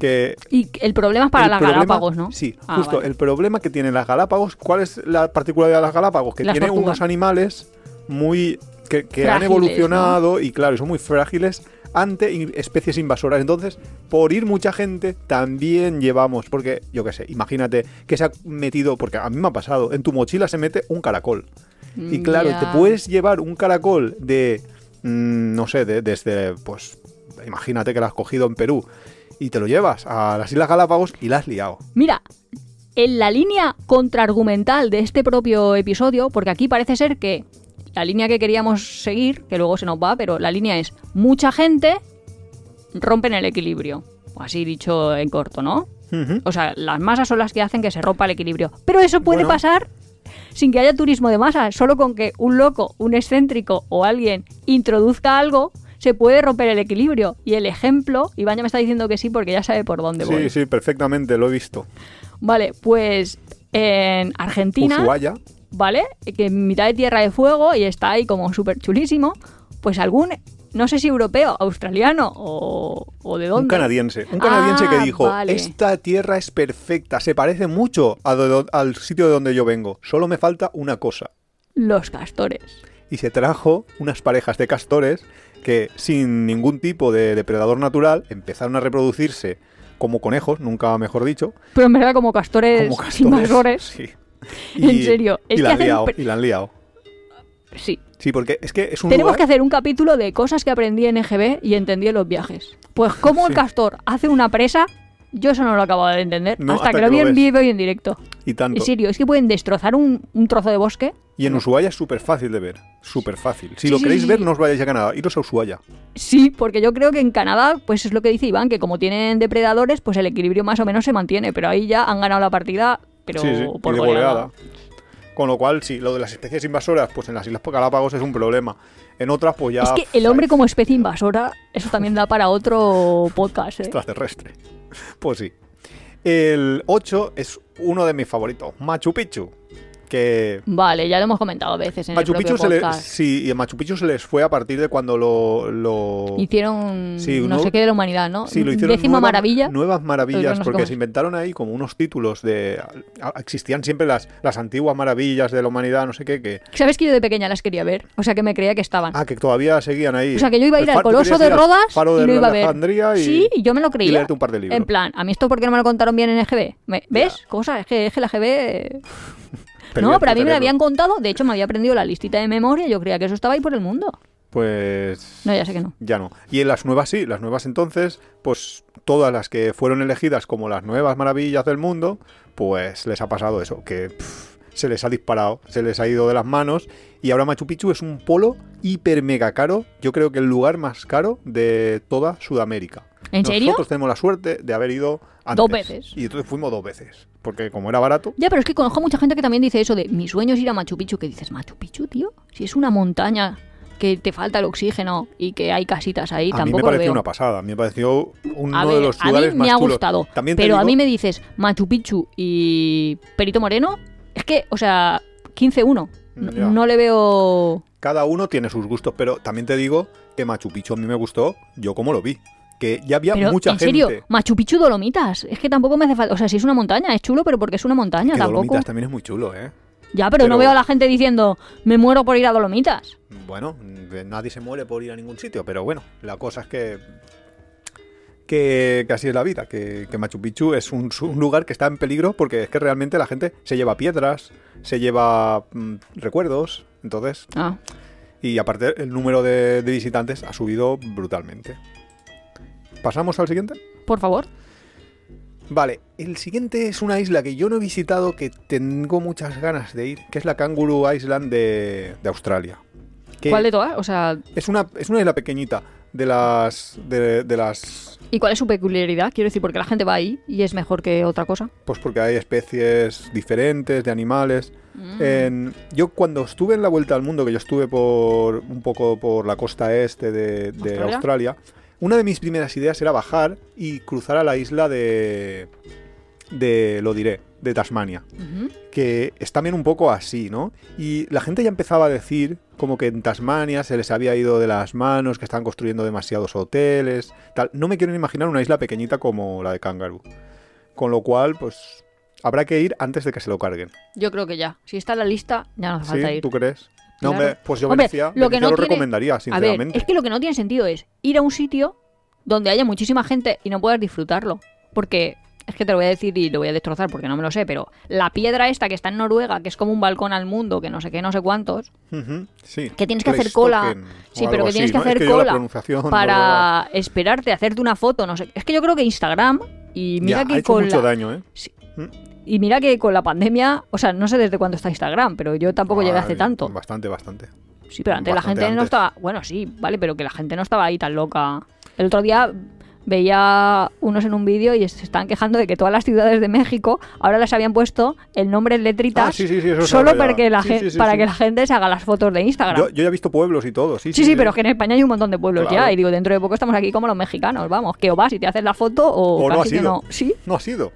Que Y el problema es para las problema- Galápagos, ¿no? Sí, Ah, justo. vale. El problema que tienen las Galápagos, ¿cuál es la particularidad de las Galápagos? Que Las tiene tortugas. unos animales muy. que, que han evolucionado y, claro, son muy frágiles ante especies invasoras. Entonces, por ir mucha gente, también llevamos. Porque, yo qué sé, imagínate que se ha metido. Porque a mí me ha pasado. En tu mochila se mete un caracol. Y Mm, claro, te puedes llevar un caracol de, mm, no sé, de- desde, pues, imagínate que lo has cogido en Perú y te lo llevas a las Islas Galápagos y la has liado. Mira, en la línea contraargumental de este propio episodio, porque aquí parece ser que la línea que queríamos seguir, que luego se nos va, pero la línea es mucha gente rompen el equilibrio. Así dicho en corto, ¿no? O sea, las masas son las que hacen que se rompa el equilibrio. Pero eso puede Bueno. pasar sin que haya turismo de masa. Solo con que un loco, un excéntrico o alguien introduzca algo, se puede romper el equilibrio. Y el ejemplo, Iván ya me está diciendo que sí porque ya sabe por dónde voy. Sí, sí, perfectamente, lo he visto. Vale, pues en Argentina, Ushuaia. ¿Vale? Que en mitad de Tierra de Fuego y está ahí como súper chulísimo, pues algún, no sé si europeo, australiano o, o de dónde. Un canadiense. Un canadiense Ah, que dijo, vale. esta tierra es perfecta, se parece mucho a do- al sitio de donde yo vengo. Solo me falta una cosa. Los castores. Y se trajo unas parejas de castores que sin ningún tipo de depredador natural empezaron a reproducirse como conejos, nunca mejor dicho, Pero en verdad como castores, como castores. invasores. Sí. [LAUGHS] En serio, es y que la han liado, y la han liado. Sí. Sí, porque es que es un Tenemos lugar- que hacer un capítulo de cosas que aprendí en EGB y entendí en los viajes. Pues cómo [LAUGHS] el castor hace una presa, yo eso no lo acabo de entender. No, hasta, hasta que lo vi en vivo y en directo. y tanto. En serio, es que pueden destrozar un, un trozo de bosque. Y en Ushuaia es súper fácil de ver. Súper fácil. Si Sí, lo sí, queréis ver, no os vayáis a Canadá. Iros a Ushuaia. Sí, porque yo creo que en Canadá, pues es lo que dice Iván, que como tienen depredadores, pues el equilibrio más o menos se mantiene. Pero ahí ya han ganado la partida, pero sí, sí. por y de goleada. goleada. Con lo cual, sí, lo de las especies invasoras, pues en las Islas Galápagos es un problema. En otras, pues ya... Es que el hombre como especie invasora, eso también da para otro podcast, ¿eh? extraterrestre. [LAUGHS] Pues sí. El 8 es uno de mis favoritos, Machu Picchu. Que Vale, ya lo hemos comentado a veces en Machu el Picchu se le, sí, y en Machu Picchu se les fue a partir de cuando lo, lo Hicieron Sí, no sé qué de la humanidad, ¿no? Sí, lo hicieron Décima nuevas- maravilla. Nuevas maravillas, no porque se inventaron ahí como unos títulos de... Existían siempre las, las antiguas maravillas de la humanidad, no sé qué, que... ¿Sabes que yo de pequeña las quería ver? O sea, que me creía que estaban. Ah, que todavía seguían ahí. o sea, que yo iba a ir al Coloso de Rodas Faro y lo iba a ver. Y, Sí, y yo me lo creía. y leerte un par de libros. En plan, a mí esto porque no me lo contaron bien en EGB. ¿Me- ¿Ves? Cosas, es que, es que la GB... [LAUGHS] No, pero a mí me lo habían contado. De hecho, me había aprendido la listita de memoria. Yo creía que eso estaba ahí por el mundo. Pues... No, ya sé que no. Ya no. Y en las nuevas sí, las nuevas entonces, pues todas las que fueron elegidas como las nuevas maravillas del mundo, pues les ha pasado eso, que pff, se les ha disparado, se les ha ido de las manos. Y ahora Machu Picchu es un polo hiper mega caro. Yo creo que el lugar más caro de toda Sudamérica. ¿En serio? Nosotros tenemos la suerte de haber ido antes. Dos veces. Y entonces fuimos dos veces. Porque como era barato, Ya, pero es que conozco mucha gente que también dice eso de mi sueño es ir a Machu Picchu. Que dices, Machu Picchu, tío, si es una montaña que te falta el oxígeno y que hay casitas ahí, a mí me tampoco lo pareció veo. una pasada. A mí me pareció uno A de ver, los a mí lugares más me ha gustado, pero a mí me dices Machu Picchu y Perito Moreno, es que, o sea, 15-1. No, no le veo... Cada uno tiene sus gustos, pero también te digo que Machu Picchu a mí me gustó, yo como lo vi. Que ya había Pero, mucha en gente. serio, Machu Picchu Dolomitas. Es que tampoco me hace falta. O sea, si es una montaña, es chulo, pero porque es una montaña, que tampoco. Dolomitas también es muy chulo, ¿eh? Ya, pero, no veo a la gente diciendo, me muero por ir a Dolomitas. Bueno, nadie se muere por ir a ningún sitio, pero bueno, la cosa es que. Que, que así es la vida, que, que Machu Picchu es un, un lugar que está en peligro porque es que realmente la gente se lleva piedras, se lleva mm, recuerdos, entonces, Ah, y aparte el número de, de visitantes ha subido brutalmente. ¿Pasamos al siguiente? por favor. Vale, el siguiente es una isla que yo no he visitado, que tengo muchas ganas de ir, que es la Kangaroo Island de, de Australia. Que ¿Cuál de todas? O sea, Es una, es una isla pequeñita de las, de, de las... ¿y cuál es su peculiaridad? Quiero decir, porque la gente va ahí y es mejor que otra cosa. Pues porque hay especies diferentes de animales. Mm. En- yo cuando estuve en la Vuelta al Mundo, que yo estuve por un poco por la costa este de, de ¿Australia? Australia, una de mis primeras ideas era bajar y cruzar a la isla de... de lo diré, de Tasmania. Que es también un poco así, ¿no? Y la gente ya empezaba a decir como que en Tasmania se les había ido de las manos, que estaban construyendo demasiados hoteles, tal. No me quiero ni imaginar una isla pequeñita como la de Kangaroo. Con lo cual, pues habrá que ir antes de que se lo carguen. Yo creo que ya. Si está en la lista, ya no hace ¿Sí? falta ir. ¿Tú crees? No, Claro. hombre, pues yo Hombre, Venecia, lo que no lo tiene- recomendaría, A ver, sinceramente. es que lo que no tiene sentido es ir a un sitio donde haya muchísima gente y no puedas disfrutarlo. Porque es que te lo voy a decir y lo voy a destrozar porque no me lo sé, pero la piedra esta que está en Noruega, que es como un balcón al mundo, que no sé qué, no sé cuántos, sí. que tienes que hacer cola. Sí, pero que tienes que hacer cola noruega- para esperarte, hacerte una foto, no sé. Es que yo creo que Instagram y mira Ya, ha que hecho con mucho la- daño, ¿eh? Sí. Y mira que con la pandemia, o sea, no sé desde cuándo está Instagram, pero yo tampoco llegué hace tanto. Bastante, bastante. Sí, pero antes la gente no estaba. Bueno, sí, vale, pero que la gente no estaba ahí tan loca. El otro día veía unos en un vídeo y se estaban quejando de que todas las ciudades de México ahora les habían puesto el nombre en letritas Ah, sí, sí, sí, eso solo para, que la, Sí, gen- sí, sí, para que la gente se haga las fotos de Instagram. Yo, yo ya he visto pueblos y todo, sí, sí, sí, pero es que en España hay un montón de pueblos Claro. ya. Y digo, dentro de poco estamos aquí como los mexicanos, vamos, que o vas y te haces la foto o, O no has que no. Sí, No ha sido.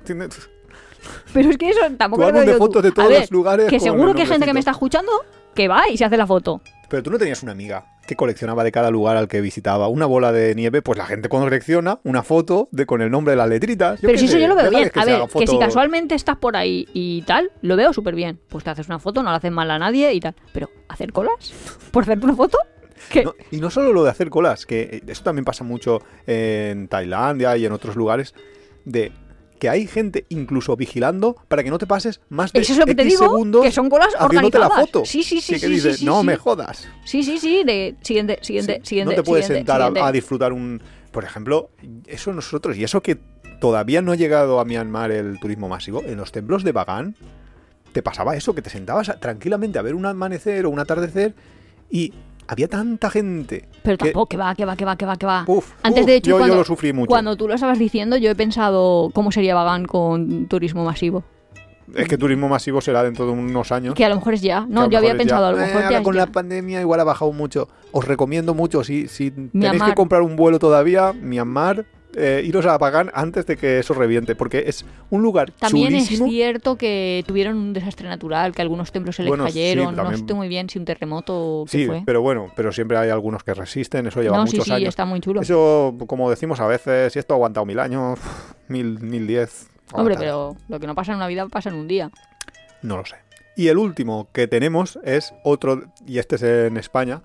[LAUGHS] Pero es que eso tampoco Tu lo álbum de fotos de A todos ver, los lugares Que con seguro que hay gente que me está escuchando que va y se hace la foto. Pero tú no tenías una amiga que coleccionaba de cada lugar al que visitaba una bola de nieve, pues la gente colecciona una foto de con el nombre de las letritas. Pero si eso yo lo veo bien. A ver, que si casualmente estás por ahí y tal, lo veo súper bien. Pues te haces una foto, no le haces mal a nadie y tal. Pero, ¿hacer colas? [LAUGHS] ¿Por hacerte una foto? No, y no solo lo de hacer colas, que eh, eso también pasa mucho en Tailandia y en otros lugares, de que hay gente incluso vigilando para que no te pases más de Eso es lo que te digo, segundos que son colas haciéndote la organizadas. foto. Sí, sí, sí, que sí, dices, sí, sí, no me jodas. Sí, sí, sí, de siguiente, siguiente, siguiente. no te puedes siguiente, sentar a- siguiente. A, disfrutar un... Por ejemplo, eso nosotros, y eso que todavía no ha llegado a Myanmar el turismo masivo, en los templos de Bagan te pasaba eso, que te sentabas tranquilamente a ver un amanecer o un atardecer y había tanta gente. Pero que- tampoco, que va, que va, que va, que va, que va. Uf, Antes uf, de hecho, yo, yo cuando, lo sufrí mucho. cuando tú lo estabas diciendo, yo he pensado cómo sería Bagán con turismo masivo. Es que turismo masivo será dentro de unos años. Que a lo mejor es ya. No, yo había pensado, ya. a lo Eh, mejor ya con ya. la pandemia igual ha bajado mucho. Os recomiendo mucho, si, si tenéis Myanmar. que comprar un vuelo todavía, Myanmar, eh, iros a Bagan antes de que eso reviente, porque es un lugar También chulísimo. es cierto que tuvieron un desastre natural, que algunos templos se les Bueno, sí, cayeron. no sé muy bien si un terremoto qué Sí, fue. pero bueno, pero siempre hay algunos que resisten, eso lleva no, muchos sí, años. está muy chulo. Eso, como decimos a veces, si esto ha aguantado mil años, mil, mil diez. Hombre, pero lo que no pasa en una vida pasa en un día. No lo sé. Y el último que tenemos es otro, y este es en España,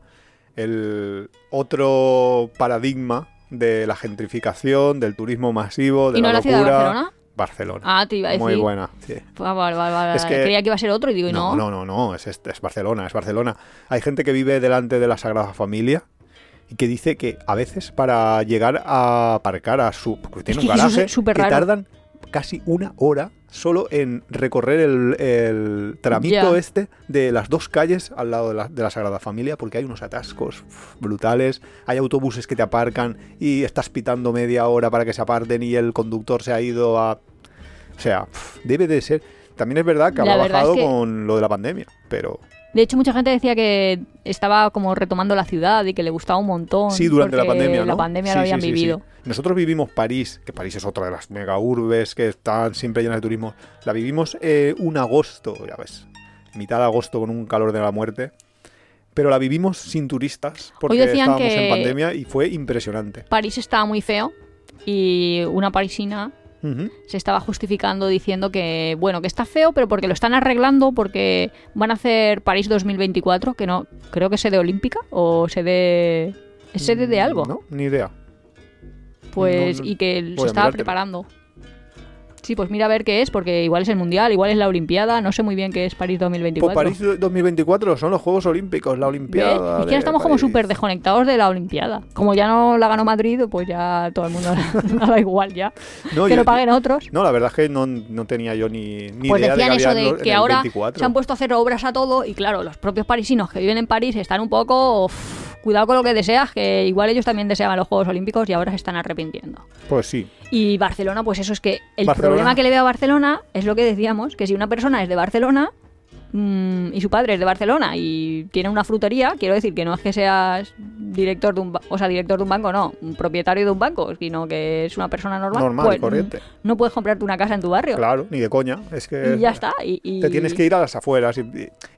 el otro paradigma de la gentrificación, del turismo masivo, de ¿Y no la la ciudad de locura. Barcelona? Barcelona. Ah, te iba a decir. Muy buena. sí. Ah, vale, vale, vale, Es que- Creía que iba a ser otro y digo, y No, no. no, no, no, es, es, es Barcelona, es Barcelona. Hay gente que vive delante de la Sagrada Familia y que dice que a veces para llegar a aparcar a su... Porque tiene Es que es garaje súper que tardan casi una hora solo en recorrer el, el tramito este de las dos calles al lado de la, de la Sagrada Familia, porque hay unos atascos brutales, hay autobuses que te aparcan y estás pitando media hora para que se aparten y el conductor se ha ido a... O sea, debe de ser... También es verdad que habrá verdad es bajado que- con lo de la pandemia, pero De hecho, mucha gente decía que estaba como retomando la ciudad y que le gustaba un montón. sí, durante la pandemia, ¿no? La pandemia Sí, lo habían sí, sí, sí. vivido. Nosotros vivimos París, que París es otra de las mega urbes que están siempre llenas de turismo. La vivimos eh, un agosto, ya ves, mitad de agosto con un calor de la muerte. Pero la vivimos sin turistas porque estábamos en pandemia y fue impresionante. París estaba muy feo y una parisina Se estaba justificando diciendo que, bueno, que está feo, pero porque lo están arreglando, porque van a hacer París 2024, que no, creo que es sede olímpica o sede... ¿Es sede de algo? Mm, No, ni idea. Pues, No, no, y que se estaba mirártelo. preparando. Sí, pues mira a ver qué es, porque igual es el Mundial, igual es la Olimpiada, no sé muy bien qué es París 2024. Pues París 2024 son los Juegos Olímpicos, la. Olimpiada. Es que de estamos como súper desconectados de la Olimpiada. Como ya no la ganó Madrid, pues ya todo el mundo [LAUGHS] da igual ya. No, que yo- lo paguen otros. No, la verdad es que no, no tenía yo ni, ni Pues idea decían de que eso de que ahora 24. se han puesto a hacer obras a todo y claro, los propios parisinos que viven en París están un poco... cuidado con lo que deseas, que igual ellos también deseaban los Juegos Olímpicos y ahora se están arrepintiendo. Pues sí. Y Barcelona, pues eso es que el Barcelona. problema que le veo a Barcelona es lo que decíamos, que si una persona es de Barcelona mm, y su padre es de Barcelona y tiene una frutería, quiero decir que no es que seas director de un, o sea, director de un banco, no, un propietario de un banco, sino que es una persona normal, Normal y pues, corriente. no puedes comprarte una casa en tu barrio. Claro, ni de coña. Es que Y ya está. Y, y- Te tienes que ir a las afueras y,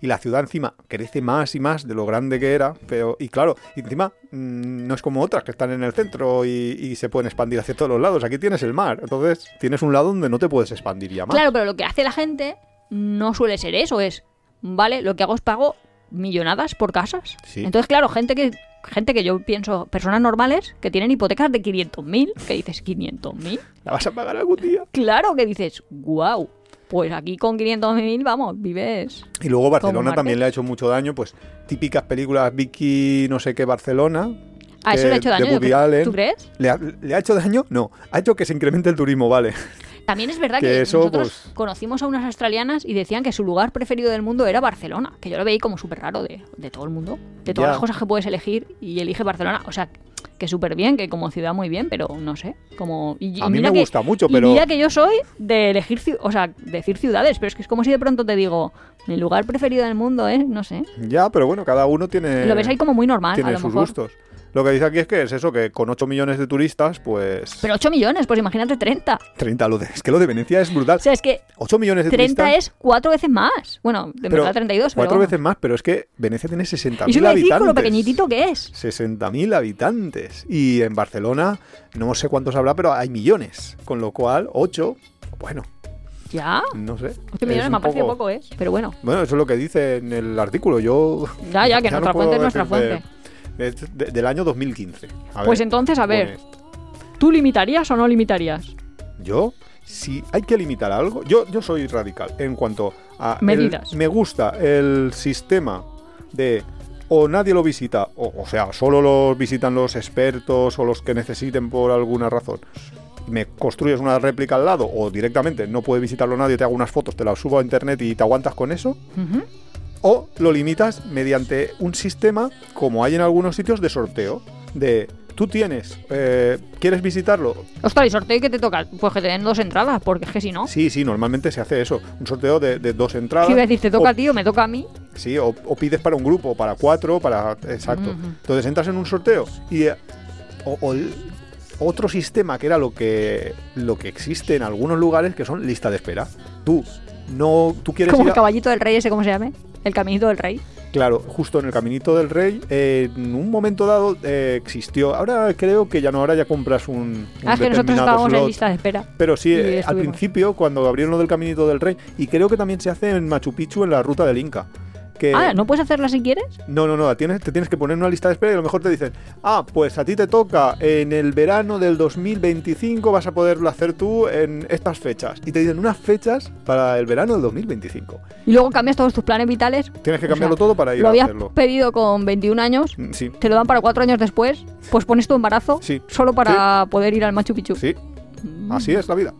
y la ciudad encima crece más y más de lo grande que era, pero y claro, y encima mm, no es como otras que están en el centro y, y se pueden expandir hacia todos los lados. Aquí tienes el mar, entonces tienes un lado donde no te puedes expandir ya más. Claro, pero lo que hace la gente no suele ser eso, es, vale, lo que hago es pago millonadas por casas. Sí. Entonces, claro, gente que gente que yo pienso, personas normales que tienen hipotecas de 500.000, que dices 500.000. ¿La vas a pagar algún día? Claro que dices, wow. Pues aquí con 500.000, vamos, vives. Y luego Barcelona también le ha hecho mucho daño, pues típicas películas Vicky no sé qué Barcelona. A eso le ha hecho daño. Woody. Allen. ¿Tú crees? ¿Le ha, le ha hecho daño? No, ha hecho que se incremente el turismo, vale. También es verdad Que que, eso, nosotros pues- conocimos a unas australianas y decían que su lugar preferido del mundo era Barcelona, que yo lo veía como súper raro de, de todo el mundo, de todas Ya. las cosas que puedes elegir y elige Barcelona. O sea, que súper bien, que como ciudad muy bien, pero no sé, como... Y, A mí me que- gusta mucho, pero- mira que yo soy de elegir, o sea, decir ciudades, pero es que es como si de pronto te digo, mi lugar preferido del mundo es, no sé, Ya, pero bueno, cada uno tiene... lo ves ahí como muy normal, a lo sus mejor. gustos. Lo que dice aquí es que es eso, que con 8 millones de turistas, pues... Pero 8 millones, pues imagínate 30. 30, lo de, es que lo de Venecia es brutal. O sea, es que 8 millones de 30 turistas... es cuatro veces más. Bueno, de pero verdad 32, Cuatro pero... veces más, pero es que Venecia tiene 60.000 Y eso me decís habitantes. con lo pequeñitito que es. 60.000 habitantes. Y en Barcelona, no sé cuántos habrá, pero hay millones. Con lo cual, 8, bueno, Ya. no sé. 8 es millones me ha parecido poco- poco, ¿eh? Pero bueno. Bueno, eso es lo que dice en el artículo. Yo. Ya, ya, que no nuestra puedo fuente es nuestra fuente. De- de- del año 2015. A Pues entonces, a ver. ¿tú limitarías o no limitarías? Yo, si hay que limitar algo, yo, yo soy radical en cuanto a. el- Medidas. me gusta el sistema de. O nadie lo visita, o, o sea, solo lo visitan los expertos o los que necesiten por alguna razón. Me construyes una réplica al lado, o directamente no puede visitarlo nadie, te hago unas fotos, te las subo a internet y te aguantas con eso. O lo limitas mediante un sistema, como hay en algunos sitios, de sorteo. De tú tienes, eh, ¿quieres visitarlo? Ostras, ¿y sorteo y que te toca? Pues que te den dos entradas, porque es que si no... Sí, sí, normalmente se hace eso. Un sorteo de, de dos entradas. ¿Qué iba a decir? ¿Te toca a ti o me toca a mí? Sí, o, o pides para un grupo, para cuatro, para... Exacto. Entonces entras en un sorteo y... eh, o- o el- otro sistema que era lo que, lo que existe en algunos lugares, que son lista de espera. Tú no... Tú quieres Como ir el caballito del rey ese, ¿cómo se llame? El caminito del rey. Claro, justo en el Caminito del Rey, eh, en un momento dado eh, existió. Ahora creo que ya no, ahora ya compras un, un Ah, es que nosotros estábamos en lista de espera. Pero sí, eh, al principio, cuando abrieron lo del Caminito del Rey, y creo que también se hace en Machu Picchu, en la ruta del Inca. Que, Ah, ¿no puedes hacerla si quieres? no, no, no, tienes, te tienes que poner una lista de espera y a lo mejor te dicen, ah, pues a ti te toca en el verano del 2025, vas a poderlo hacer tú en estas fechas. Y te dicen unas fechas para el verano del 2025. Y luego cambias todos tus planes vitales. Tienes que O cambiarlo sea, todo para ir Lo a habías hacerlo. pedido con 21 años, Mm, Sí, te lo dan para cuatro años después, pues pones tu embarazo Sí. solo para poder ir al Machu Picchu. sí, así es la vida.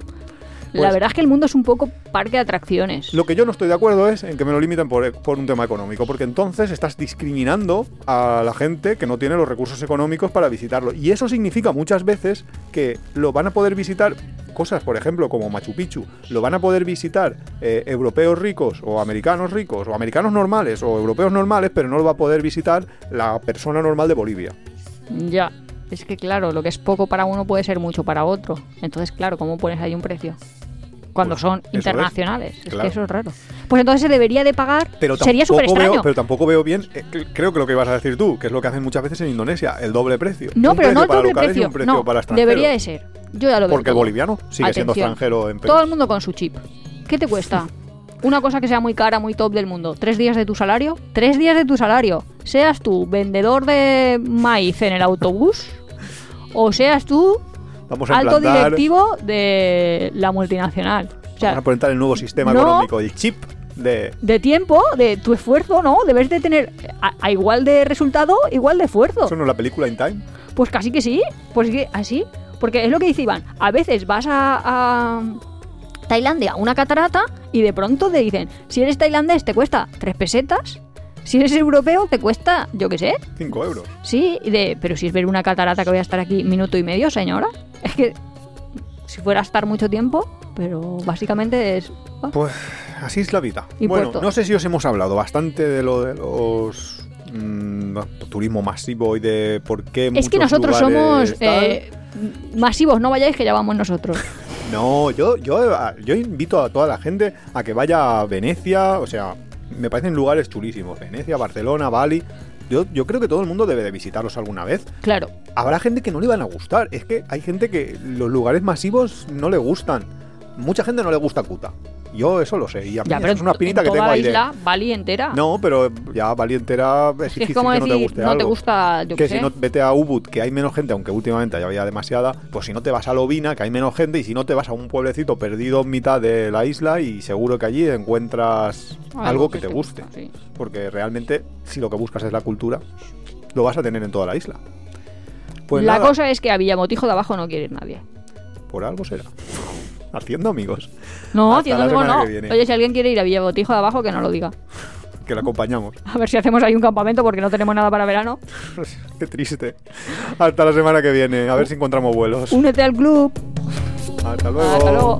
La Pues- verdad es que el mundo es un poco parque de atracciones. Lo que yo no estoy de acuerdo es en que me lo limiten por, por un tema económico, porque entonces estás discriminando a la gente que no tiene los recursos económicos para visitarlo. Y eso significa muchas veces que lo van a poder visitar cosas, por ejemplo, como Machu Picchu, lo van a poder visitar eh, europeos ricos o americanos ricos o americanos normales o europeos normales, pero no lo va a poder visitar la persona normal de Bolivia. Ya. Es que claro, lo que es poco para uno puede ser mucho para otro. Entonces, claro, ¿cómo pones ahí un precio? Cuando Pues, son es. internacionales. Es, Claro. que eso es raro. Pues entonces se debería de pagar. Pero Sería súper extraño. veo, pero tampoco veo bien, eh, cre- creo que lo que ibas a decir tú, que es lo que hacen muchas veces en Indonesia, el doble precio. No, Un pero precio no el para doble y precio. un precio no, para debería de ser. Yo ya lo veo. Porque el boliviano sigue siendo extranjero en Perú. Todo el mundo con su chip. ¿Qué te cuesta? Una cosa que sea muy cara, muy top del mundo. ¿Tres días de tu salario? ¿Tres días de tu salario? Seas tú vendedor de maíz en el autobús o seas tú Vamos a alto implantar, directivo de la multinacional. O sea, vamos a implantar el nuevo sistema no. económico, el chip de... de tiempo, de tu esfuerzo, ¿no? Debes de tener a, a igual de resultado, igual de esfuerzo. ¿Eso no es la película In Time? Pues casi que sí. Pues que así. Porque es lo que dice Iván. A veces vas a, a Tailandia, una catarata, y de pronto te dicen, si eres tailandés te cuesta tres pesetas. Si eres europeo te cuesta, yo qué sé. 5 euros. Sí, y de, pero si es ver una catarata que voy a estar aquí minuto y medio, señora. Es que si fuera a estar mucho tiempo, pero básicamente es... ah, Pues así es la vida. Y bueno, puerto. no sé si os hemos hablado bastante de lo de los... mm, turismo masivo y de por qué es que nosotros somos eh, masivos, no vayáis que ya vamos nosotros. [LAUGHS] No, yo, yo, yo invito a toda la gente a que vaya a Venecia, o sea, me parecen lugares chulísimos. Venecia, Barcelona, Bali. Yo, yo creo que todo el mundo debe de visitarlos alguna vez. Claro. Habrá gente que no le van a gustar. Es que hay gente que los lugares masivos no le gustan. Mucha gente no le gusta Kuta. Yo eso lo sé. Y a mí Ya, eso pero es una en pinita que toda tengo la ahí de- isla, Bali entera. No, pero ya Bali entera es difícil como que decir, no te guste no te gusta, yo que si no vete a Ubud, que hay menos gente, aunque últimamente ya había demasiada, pues si no te vas a Lovina, que hay menos gente, y si no te vas a un pueblecito perdido en mitad de la isla y seguro que allí encuentras algo, que, te guste. gusta, sí. Porque realmente, si lo que buscas es la cultura, lo vas a tener en toda la isla. Pues la nada, cosa es que a Villamotijo de abajo no quiere ir nadie. por algo será. Haciendo amigos, No, Hasta haciendo semana no. Oye, si alguien quiere ir a Villamotijo de abajo, que no lo diga. [LAUGHS] que la acompañamos. A ver si hacemos ahí un campamento porque no tenemos nada para verano. [LAUGHS] Qué triste. Hasta la semana que viene, a ver si encontramos vuelos. Únete al club. Hasta luego. Hasta luego.